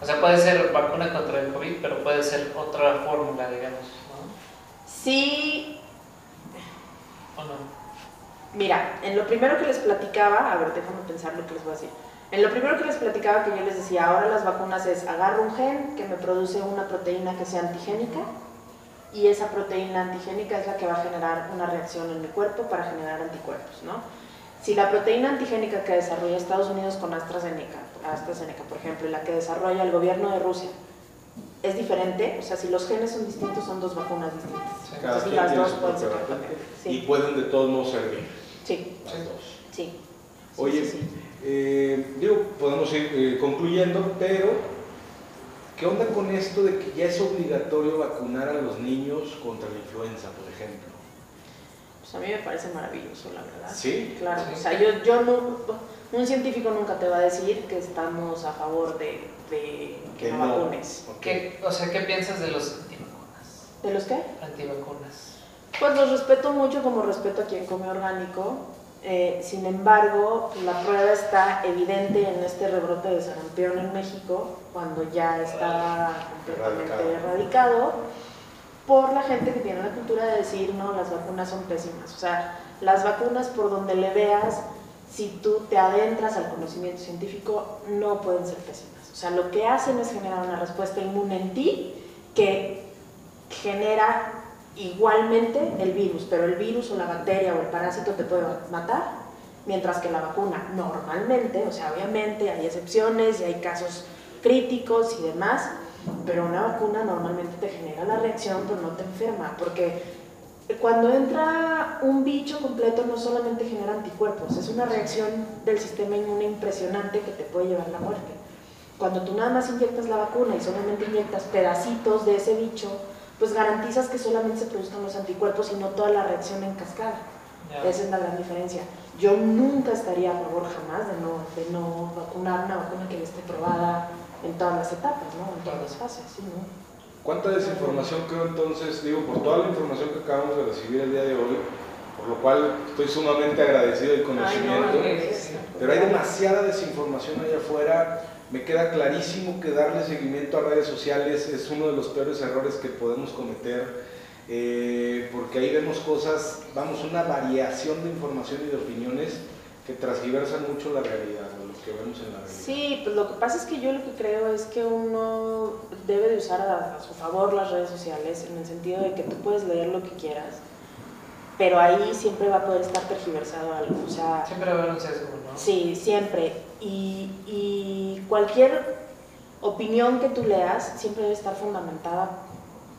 o sea, puede ser vacuna contra el COVID, pero puede ser otra fórmula, digamos, ¿no? Sí, ¿O no? Mira, en lo primero que les platicaba, a ver, déjame pensar lo que les voy a decir. En lo primero que les platicaba que yo les decía, ahora las vacunas es agarro un gen que me produce una proteína que sea antigénica y esa proteína antigénica es la que va a generar una reacción en mi cuerpo para generar anticuerpos, ¿no? Si la proteína antigénica que desarrolla Estados Unidos con AstraZeneca, AstraZeneca, por ejemplo, y la que desarrolla el gobierno de Rusia, es diferente, o sea, si los genes son distintos, son dos vacunas distintas. Sí. Cada Entonces, quien las dos pueden ser patente. Y Sí, pueden de todos modos servir, sí, las dos. sí. Sí, Oye, sí, sí. eh, digo, podemos ir eh, concluyendo, pero ¿qué onda con esto de que ya es obligatorio vacunar a los niños contra la influenza, por ejemplo? Pues a mí me parece maravilloso, la verdad. ¿Sí? Claro, Sí. o sea, yo, yo no, un científico nunca te va a decir que estamos a favor de, de que no, no. vacunes. ¿Qué, o sea, ¿qué piensas de los antivacunas? ¿De los qué? Antivacunas. Pues los respeto mucho como respeto a quien come orgánico. Eh, sin embargo, la prueba está evidente en este rebrote de sarampión en México, cuando ya está completamente Erradicado. erradicado, por la gente que tiene la cultura de decir, no, las vacunas son pésimas. O sea, las vacunas por donde le veas, si tú te adentras al conocimiento científico, no pueden ser pésimas. O sea, lo que hacen es generar una respuesta inmune en ti que genera igualmente el virus, pero el virus o la bacteria o el parásito te puede matar, mientras que la vacuna normalmente, o sea, obviamente hay excepciones y hay casos críticos y demás, pero una vacuna normalmente te genera la reacción, pero no te enferma, porque cuando entra un bicho completo no solamente genera anticuerpos, es una reacción del sistema inmune impresionante que te puede llevar a la muerte. Cuando tú nada más inyectas la vacuna y solamente inyectas pedacitos de ese bicho, pues garantizas que solamente se produzcan los anticuerpos y no toda la reacción en cascada. Esa es la gran diferencia. Yo nunca estaría a favor jamás de no, de no vacunar una vacuna que ya esté probada en todas las etapas, ¿no? en todas las fases. ¿sí, no? ¿Cuánta desinformación creo entonces, digo, por toda la información que acabamos de recibir el día de hoy, por lo cual estoy sumamente agradecido del Ay, no, conocimiento, pero hay demasiada desinformación allá afuera. Me queda clarísimo que darle seguimiento a redes sociales es uno de los peores errores que podemos cometer, eh, porque ahí vemos cosas, vamos, una variación de información y de opiniones que transgiversan mucho la realidad, o lo que vemos en la realidad. Sí, pues lo que pasa es que yo lo que creo es que uno debe de usar a, a su favor las redes sociales en el sentido de que tú puedes leer lo que quieras, pero ahí siempre va a poder estar tergiversado algo. O sea, Siempre va a haber un sesgo, ¿no? sí, siempre. Y, y cualquier opinión que tú leas siempre debe estar fundamentada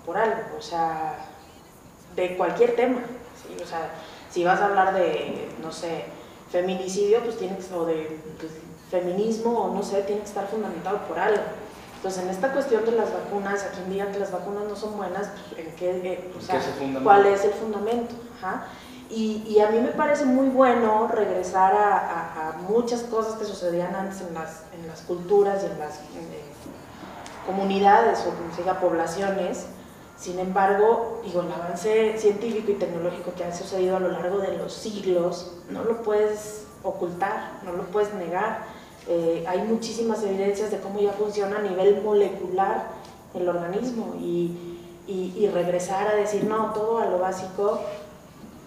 por algo, o sea, de cualquier tema. ¿sí? O sea, si vas a hablar de, no sé, feminicidio, pues tiene que, o de pues, feminismo, o no sé, tiene que estar fundamentado por algo. Entonces, en esta cuestión de las vacunas, a quien diga que las vacunas no son buenas, pues, ¿en qué, eh. ¿cuál es el fundamento? Ajá. Y, y a mí me parece muy bueno regresar a, a- a muchas cosas que sucedían antes en las, en las culturas y en las eh, comunidades o como se diga poblaciones. Sin embargo, digo, el avance científico y tecnológico que ha sucedido a lo largo de los siglos no lo puedes ocultar, no lo puedes negar. eh, hay muchísimas evidencias de cómo ya funciona a nivel molecular el organismo y, y, y regresar a decir, no, todo a lo básico,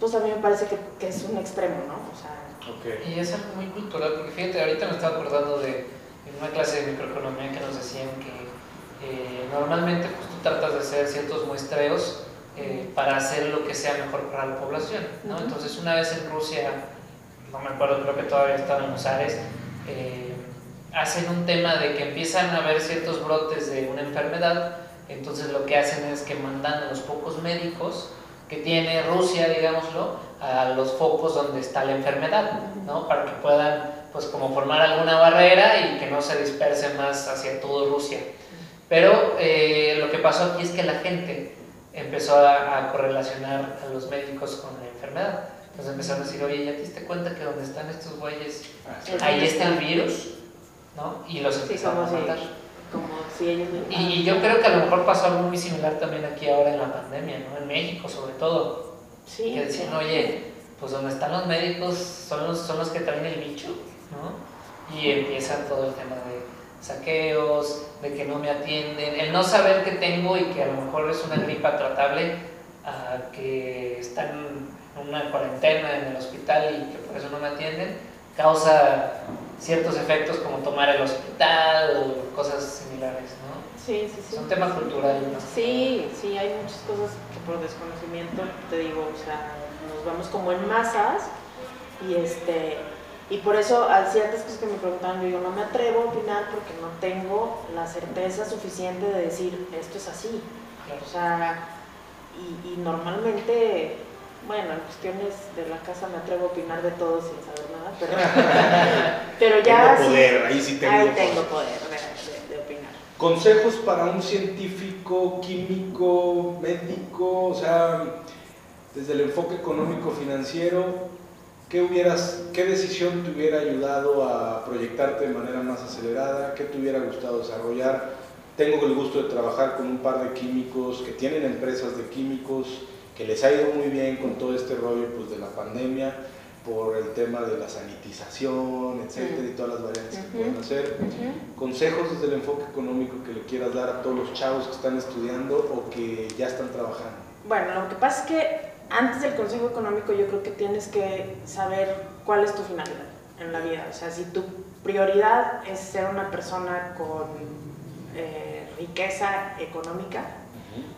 pues a mí me parece que, que es un extremo, ¿no? O sea, Y es algo muy cultural, porque fíjate, ahorita me estaba acordando de en una clase de microeconomía que nos decían que eh, normalmente pues, tú tratas de hacer ciertos muestreos eh, para hacer lo que sea mejor para la población, ¿no? Ujú. Entonces una vez en Rusia, no me acuerdo, creo que todavía estaba en los Ares, eh, hacen un tema de que empiezan a haber ciertos brotes de una enfermedad, entonces lo que hacen es que mandan a los pocos médicos que tiene Rusia, digámoslo, a los focos donde está la enfermedad, ¿no? Para que puedan, pues, como formar alguna barrera y que no se disperse más hacia todo Rusia. Pero eh, lo que pasó aquí es que la gente empezó a, a correlacionar a los médicos con la enfermedad. Entonces empezaron a decir, oye, ¿ya te diste cuenta que donde están estos güeyes, Es ahí está el virus? ¿No? Y los empezaron a matar. Como si ellos... Y, y yo creo que a lo mejor pasó algo muy similar también aquí ahora en la pandemia, ¿no? En México sobre todo. Sí, Que decían, oye, pues donde están los médicos son los, son los que traen el bicho, ¿no? Y empieza todo el tema de saqueos, de que no me atienden, el no saber que tengo y que a lo mejor es una gripa tratable, a que están en una cuarentena en el hospital y que por eso no me atienden, causa ciertos efectos como tomar el hospital o cosas similares, ¿no? sí, sí, sí. Es un tema cultural, ¿no? Sí, sí, hay muchas cosas que por desconocimiento, te digo, o sea, nos vamos como en masas y este y por eso a ciertas cosas que me preguntaban, yo digo, no me atrevo a opinar porque no tengo la certeza suficiente de decir esto es así. Claro. O sea, y, y normalmente, bueno, en cuestiones de la casa me atrevo a opinar de todo sin saber pero, pero ya tengo poder, ahí sí tengo ahí poder. tengo poder de- de- de opinar. Consejos para un científico, químico, médico, o sea, desde el enfoque económico financiero, ¿qué hubieras, qué decisión te hubiera ayudado a proyectarte de manera más acelerada? ¿Qué te hubiera gustado desarrollar? Tengo el gusto de trabajar con un par de químicos que tienen empresas de químicos, que les ha ido muy bien con todo este rollo pues, de la pandemia, por el tema de la sanitización, etcétera, y todas las variantes que Ujú. pueden hacer consejos desde el enfoque económico que le quieras dar a todos los chavos que están estudiando o que ya están trabajando. Bueno, lo que pasa es que antes del consejo económico yo creo que tienes que saber cuál es tu finalidad en la vida. O sea, si tu prioridad es ser una persona con eh, riqueza económica,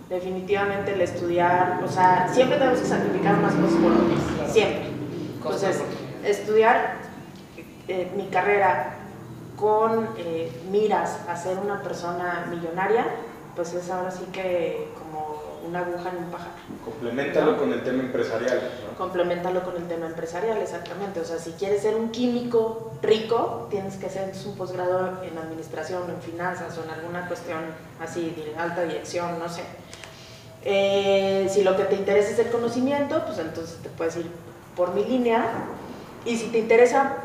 definitivamente el estudiar, o sea, siempre tenemos que sacrificar unas cosas por otras, siempre. Entonces, estudiar eh, mi carrera con eh, miras a ser una persona millonaria, pues es ahora sí que como una aguja en un pajar. Complementalo ¿No? con el tema empresarial. ¿no? Complementalo con el tema empresarial, exactamente. O sea, si quieres ser un químico rico, tienes que hacer un posgrado en administración, en finanzas o en alguna cuestión así de alta dirección, no sé. Eh, si lo que te interesa es el conocimiento, pues entonces te puedes ir por mi línea. Y si te interesa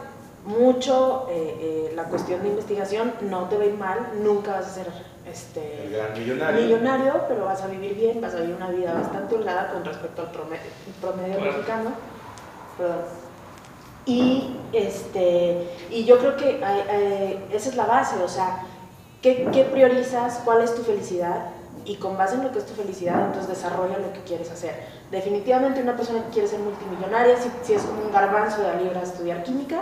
mucho eh, eh, la cuestión de investigación, no te va a ir mal, nunca vas a ser El este, gran millonario. millonario, pero vas a vivir bien, vas a vivir una vida bastante holgada con respecto al promedio, promedio Claro. mexicano. Perdón. Y, este, y yo creo que eh, esa es la base, o sea, ¿qué, qué priorizas? ¿Cuál es tu felicidad? Y con base en lo que es tu felicidad, entonces desarrolla lo que quieres hacer. Definitivamente una persona que quiere ser multimillonaria, si, si es como un garbanzo de la libra estudiar química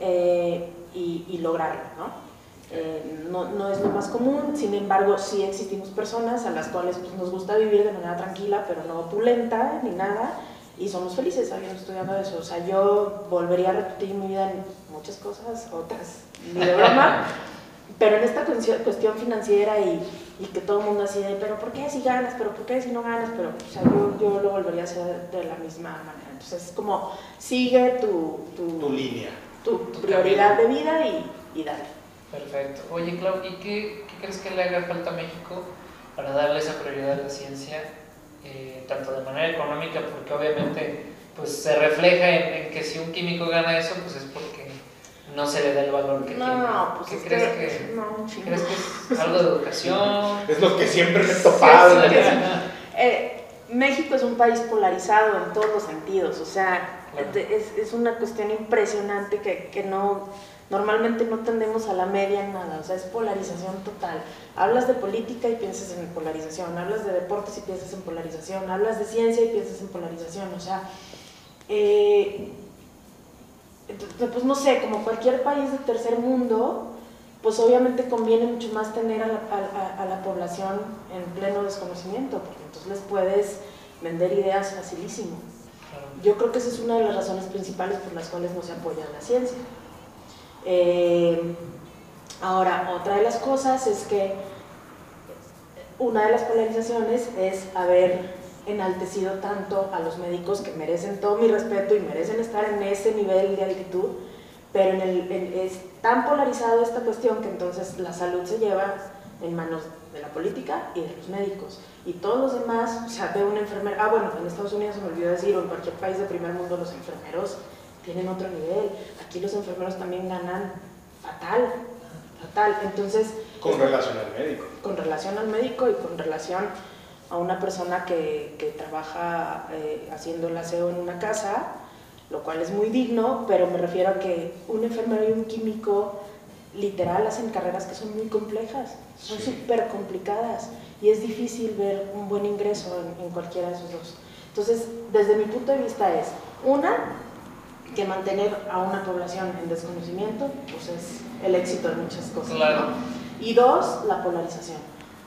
eh, y, y lograrlo, ¿no? Eh, no, no es lo más común, sin embargo, sí existimos personas a las cuales pues, nos gusta vivir de manera tranquila, pero no opulenta ni nada, y somos felices habiendo estudiado eso. O sea, yo volvería a repetir mi vida en muchas cosas, otras ni de broma, pero en esta cuestión, cuestión financiera y, y que todo el mundo así de, pero ¿por qué si ganas? ¿Pero por qué si no ganas? Pero, o sea, yo, yo lo volvería a hacer de la misma manera. Entonces, es como, sigue tu, tu, Tu línea. tu prioridad de vida y, y dale. Perfecto. Oye, Clau, ¿y qué, qué crees que le haga falta a México para darle esa prioridad a la ciencia, eh, tanto de manera económica, porque obviamente pues, se refleja en, en que si un químico gana eso, pues es porque no se le da el valor que tiene. No, pues ¿Qué es crees que, que, no, crees que es algo de educación? Es lo que siempre me he topado. Sí, sí. Eh, México es un país polarizado en todos los sentidos, o sea, Claro. es, es una cuestión impresionante que, que no, normalmente no tendemos a la media en nada, o sea, es polarización total. Hablas de política y piensas en polarización, hablas de deportes y piensas en polarización, hablas de ciencia y piensas en polarización, o sea, eh, pues no sé, como cualquier país de tercer mundo, pues obviamente conviene mucho más tener a la, a la población en pleno desconocimiento, porque entonces les puedes vender ideas facilísimo. Yo creo que esa es una de las razones principales por las cuales no se apoya la ciencia. Eh, ahora, otra de las cosas es que una de las polarizaciones es haber enaltecido tanto a los médicos que merecen todo mi respeto y merecen estar en ese nivel de altitud, pero en el, es tan polarizado esta cuestión que entonces la salud se lleva en manos de la política y de los médicos. Y todos los demás, o sea, de una enfermera, ah bueno, en Estados Unidos se me olvidó decir, o en cualquier país de primer mundo los enfermeros tienen otro nivel. Aquí los enfermeros también ganan fatal, fatal. Entonces... Con relación al médico. Con relación al médico y con relación a una persona que, que trabaja eh, haciendo el aseo en una casa, lo cual es muy digno, pero me refiero a que un enfermero y un químico literal hacen carreras que son muy complejas, son súper complicadas y es difícil ver un buen ingreso en, en, cualquiera de esos dos. Entonces, desde mi punto de vista es, una, que mantener a una población en desconocimiento, pues es el éxito de muchas cosas. Y dos, la polarización.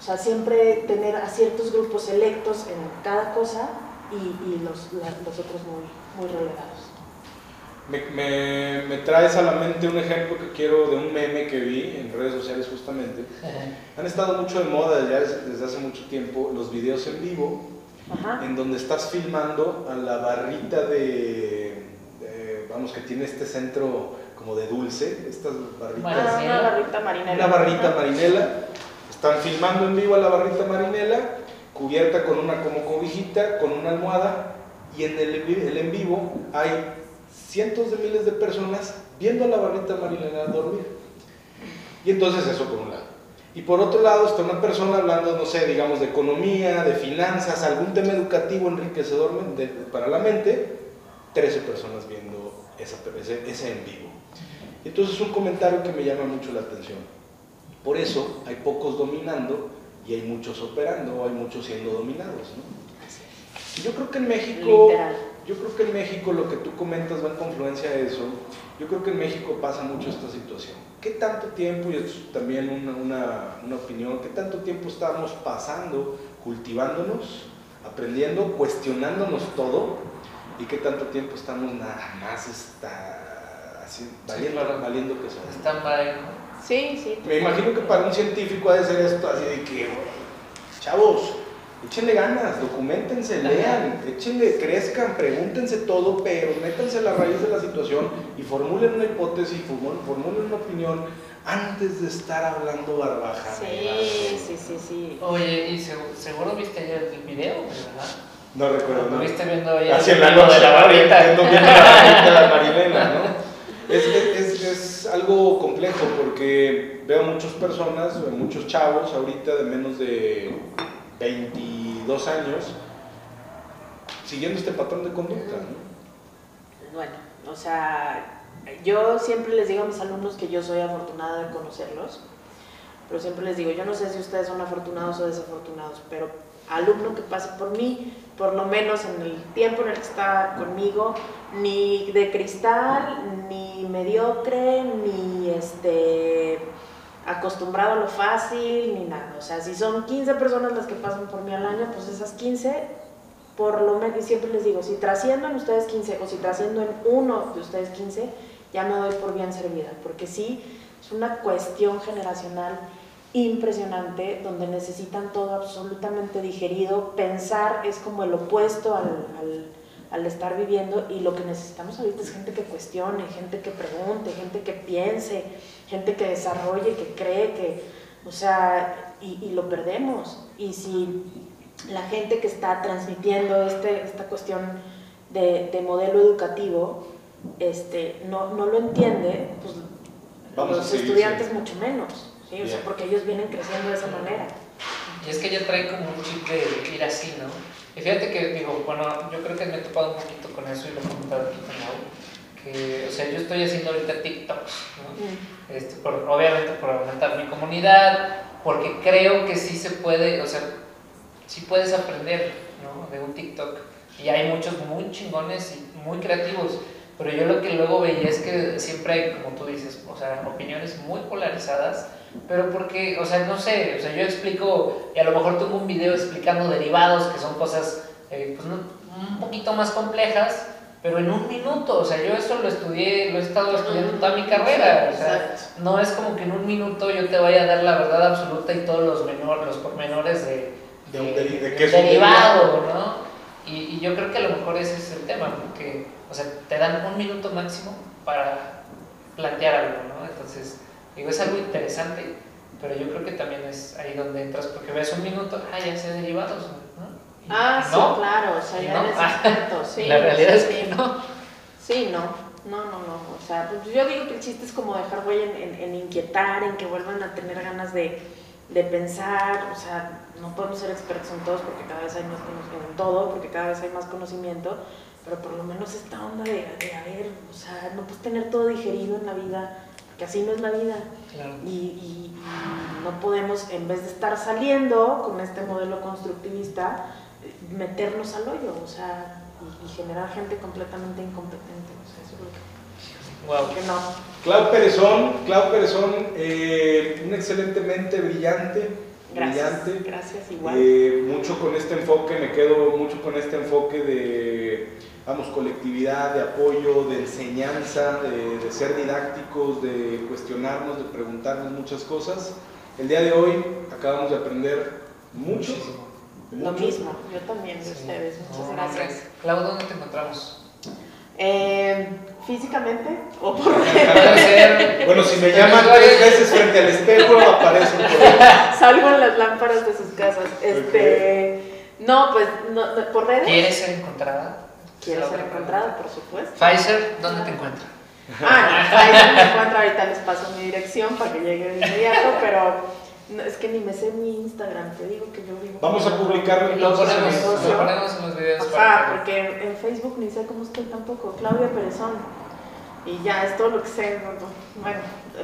O sea, siempre tener a ciertos grupos electos en cada cosa y, y los, los, otros muy, muy relegados. Me, me, me, traes a la mente un ejemplo que quiero de un meme que vi en redes sociales justamente. Han estado mucho de moda desde, desde hace mucho tiempo los videos en vivo, Ajá. en donde estás filmando a la barrita de, de, vamos, que tiene este centro como de dulce, estas barritas. Ah, una barrita marinela. Una barrita marinela. Están filmando en vivo a la barrita marinela, cubierta con una como cobijita, con una almohada, y en el, en vivo hay cientos de miles de personas viendo a la barrita marinera dormir. Y entonces eso por un lado. Y por otro lado está una persona hablando, no sé, digamos, de economía, de finanzas, algún tema educativo enriquecedor para la mente, 13 personas viendo esa, ese, ese en vivo. Entonces es un comentario que me llama mucho la atención. Por eso hay pocos dominando y hay muchos operando, o hay muchos siendo dominados. ¿no? Yo creo que en México... Literal yo creo que en México lo que tú comentas va en confluencia a eso. Yo creo que en México pasa mucho esta situación. ¿Qué tanto tiempo, y esto es también una, una, una opinión, qué tanto tiempo estamos pasando cultivándonos, aprendiendo, cuestionándonos todo? ¿Y qué tanto tiempo estamos nada más está, así, valiendo, sí, valiendo que son? Están. Sí, sí. Me imagino que para un científico ha de ser esto así de que, chavos, Échenle ganas, documentense, lean, échenle, crezcan, pregúntense todo, pero métanse a la raíz de la situación y formulen una hipótesis, formulen una opinión antes de estar hablando barbajadas. Sí, sí, sí, sí. Oye, y seguro, viste ayer el video, ¿verdad? No recuerdo. ¿Lo viste viendo ayer Así el la de barrita? viendo, viendo la barrita de la Marilena, ¿no? Es, algo complejo porque veo muchas personas, muchos chavos ahorita de menos de 22 años siguiendo este patrón de conducta. ¿no? Bueno, o sea, yo siempre les digo a mis alumnos que yo soy afortunada de conocerlos, pero siempre les digo, yo no sé si ustedes son afortunados o desafortunados, pero alumno que pase por mí, por lo menos en el tiempo en el que está conmigo, ni de cristal, ni mediocre, ni este acostumbrado a lo fácil ni nada. O sea, si son 15 personas las que pasan por mí al año, pues esas 15, por lo menos, y siempre les digo, si trascienden ustedes 15 o si trasciendo en uno de ustedes 15, ya me doy por bien servida, porque sí, es una cuestión generacional impresionante donde necesitan todo absolutamente digerido. Pensar es como el opuesto al, al, al estar viviendo y lo que necesitamos ahorita es gente que cuestione, gente que pregunte, gente que piense gente que desarrolle, que cree, que, o sea, y, y lo perdemos. Y si la gente que está transmitiendo este, esta cuestión de, de modelo educativo este, no, no, lo entiende, pues Vamos los estudiantes mucho menos, ¿sí? o sea, porque ellos vienen creciendo de esa manera. Y es que ya traen como un chip de ir así, ¿no? Y fíjate que, digo, bueno, yo creo que me he topado un poquito con eso y lo he comentado aquí con Mau, que, o sea, yo estoy haciendo ahorita TikToks, ¿no? Mm. Este, por, obviamente por aumentar mi comunidad, porque creo que sí se puede, o sea, sí puedes aprender, ¿no? De un TikTok. Y hay muchos muy chingones y muy creativos. Pero yo lo que luego veía es que siempre hay, como tú dices, o sea, opiniones muy polarizadas, pero porque, o sea, no sé, o sea, yo explico, y a lo mejor tengo un video explicando derivados, que son cosas eh, pues, no- un poquito más complejas, pero en un minuto, o sea, yo eso lo estudié, lo he estado estudiando toda mi carrera, o sea, Exacto. no es como que en un minuto yo te vaya a dar la verdad absoluta y todos los menores, los pormenores de, De un deri- de de qué es un derivado, ¿no? Y, y yo creo que a lo mejor ese es el tema, porque, o sea, te dan un minuto máximo para plantear algo, ¿no? Entonces, digo, es algo interesante, pero yo creo que también es ahí donde entras, porque ves un minuto, ah, ya sé derivados, ¿no? Y- Ah, y sí, no, claro, o sea, ya no. eres experto, sí. la realidad sí, es sí. que no. Sí, no, no, no, no. O sea, pues yo digo que el chiste es como dejar huella en, en- en inquietar, en que vuelvan a tener ganas de, de pensar. O sea, no podemos ser expertos en todos porque cada vez hay más conocimiento, en todo, porque cada vez hay más conocimiento, pero por lo menos esta onda de, de a ver, o sea, no puedes tener todo digerido en la vida, porque así no es la vida. Claro. Y, y- y no podemos, en vez de estar saliendo con este modelo constructivista, meternos al hoyo, o sea, y, y generar gente completamente incompetente. O sea, eso es lo que, Wow. que no. Clau Perezón, Clau Perezón, eh, una excelente mente, brillante, Gracias. brillante. Gracias, igual. Eh, mucho con este enfoque, me quedo mucho con este enfoque de, vamos, colectividad, de apoyo, de enseñanza, de, de ser didácticos, de cuestionarnos, de preguntarnos muchas cosas. El día de hoy acabamos de aprender mucho. Muchísimo. lo mucho. mismo, yo también de Sí. ustedes. Muchas No, gracias. Clau, ¿dónde te encontramos? Eh, ¿Físicamente o por. Bueno, si me llaman tres veces frente al espejo, aparece por salgo en las lámparas de sus casas? Este, no, pues no, no, por redes. ¿Quieres ser encontrada? Quiero ser encontrado, por supuesto. Pfizer, ¿dónde te encuentra? Ah, no, ahí me encuentro, ahorita les paso mi dirección para que llegue de inmediato, pero no, es que ni me sé mi Instagram, te digo que yo vivo. Vamos a publicarlo Lo entonces en ponemos, lo ponemos en los videos Ajá, para porque en Facebook ni sé cómo estoy tampoco, Claudia Perezón. Y ya, es todo lo que sé. no, no. Bueno,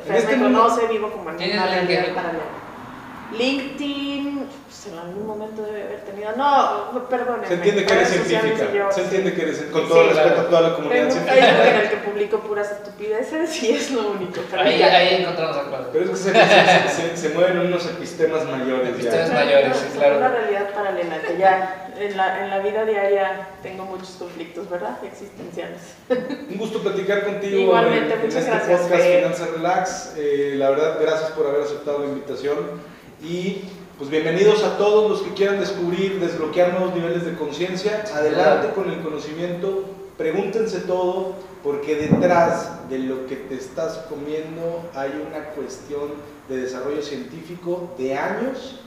Fer este me mundo- conoce, vivo como en ¿Tienes una realidad LinkedIn? LinkedIn, pues en algún momento debe haber tenido. No, perdónenme. Se entiende que eres científica, yo- se entiende que eres, con todo Sí, respeto claro. a toda la comunidad Tengo un científica. Facebook en el que publico puras estupideces y es lo único. Pero Ahí, ya. ahí encontramos a Clau. Pero es que se, se- se- se mueven unos epistemas mayores Epistemas ya. mayores, sí, claro. Una realidad paralela que ya en la, en la vida diaria tengo muchos conflictos, ¿verdad? Existenciales. Un gusto platicar contigo Igualmente, en, en muchas este gracias, podcast. Finanzas Relax. Eh, la verdad, gracias por haber aceptado la invitación. Y pues bienvenidos a todos los que quieran descubrir, desbloquear nuevos niveles de conciencia. Adelante con el conocimiento, pregúntense todo, porque detrás de lo que te estás comiendo hay una cuestión de desarrollo científico de años.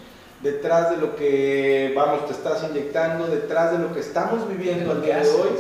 Detrás de lo que, vamos, te estás inyectando, detrás de lo que estamos viviendo al día de hoy,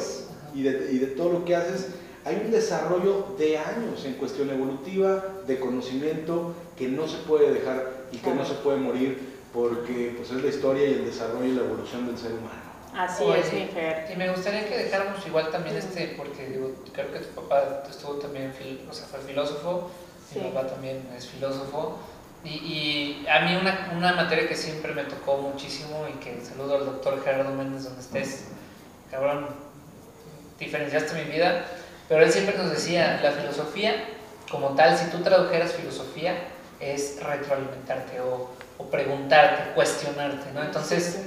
y de, y de todo lo que haces, hay un desarrollo de años en cuestión evolutiva, de conocimiento, que no se puede dejar y que no se puede morir, porque pues, es la historia y el desarrollo y la evolución del ser humano. Así Oye, es, mi Fer. Y me gustaría que dejáramos igual también este, porque digo, creo que tu papá estuvo también, fil- o sea, fue filósofo, Sí. mi papá también es filósofo, y, y a mí una, una materia que siempre me tocó muchísimo y que saludo al doctor Gerardo Méndez donde estés, cabrón, diferenciaste mi vida, pero él siempre nos decía, la filosofía como tal, si tú tradujeras filosofía, es retroalimentarte o, o preguntarte, cuestionarte, ¿no? Entonces,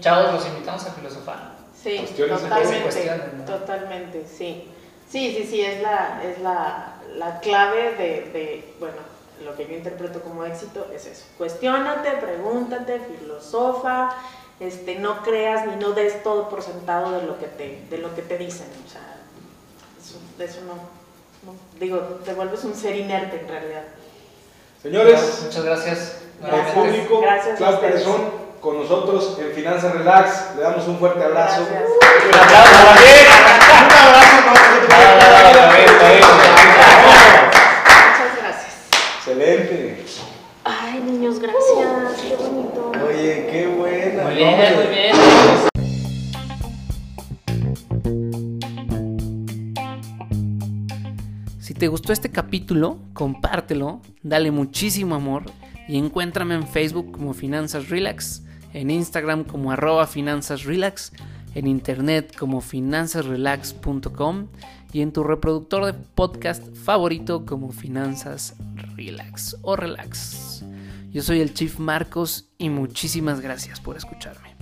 chavos, los invitamos a filosofar. Sí, Cuestiones totalmente. ¿no? Totalmente, sí. Sí, sí, sí, es la, es la, la clave de, de, bueno, lo que yo interpreto como éxito es eso. Cuestiónate, pregúntate, filosofa, este, no creas ni no des todo por sentado de lo que te, de lo que te dicen. O sea, eso, de eso no, no- digo, te vuelves un ser inerte en realidad. Señores, Muchas gracias. al público, Gracias ustedes. Perezón, con nosotros en Finanzas Relax, le damos un fuerte abrazo. Un abrazo, un abrazo para Muchas gracias. Excelente. Ay, niños, gracias. Qué bonito. Oye, qué buena. Muy bien, muy bien. Te gustó este capítulo, compártelo, dale muchísimo amor y encuéntrame en Facebook como Finanzas Relax, en Instagram como arroba Finanzas Relax, en internet como finanzasrelax.com y en tu reproductor de podcast favorito como Finanzas Relax o Relax. Yo soy el Chief Marcos y muchísimas gracias por escucharme.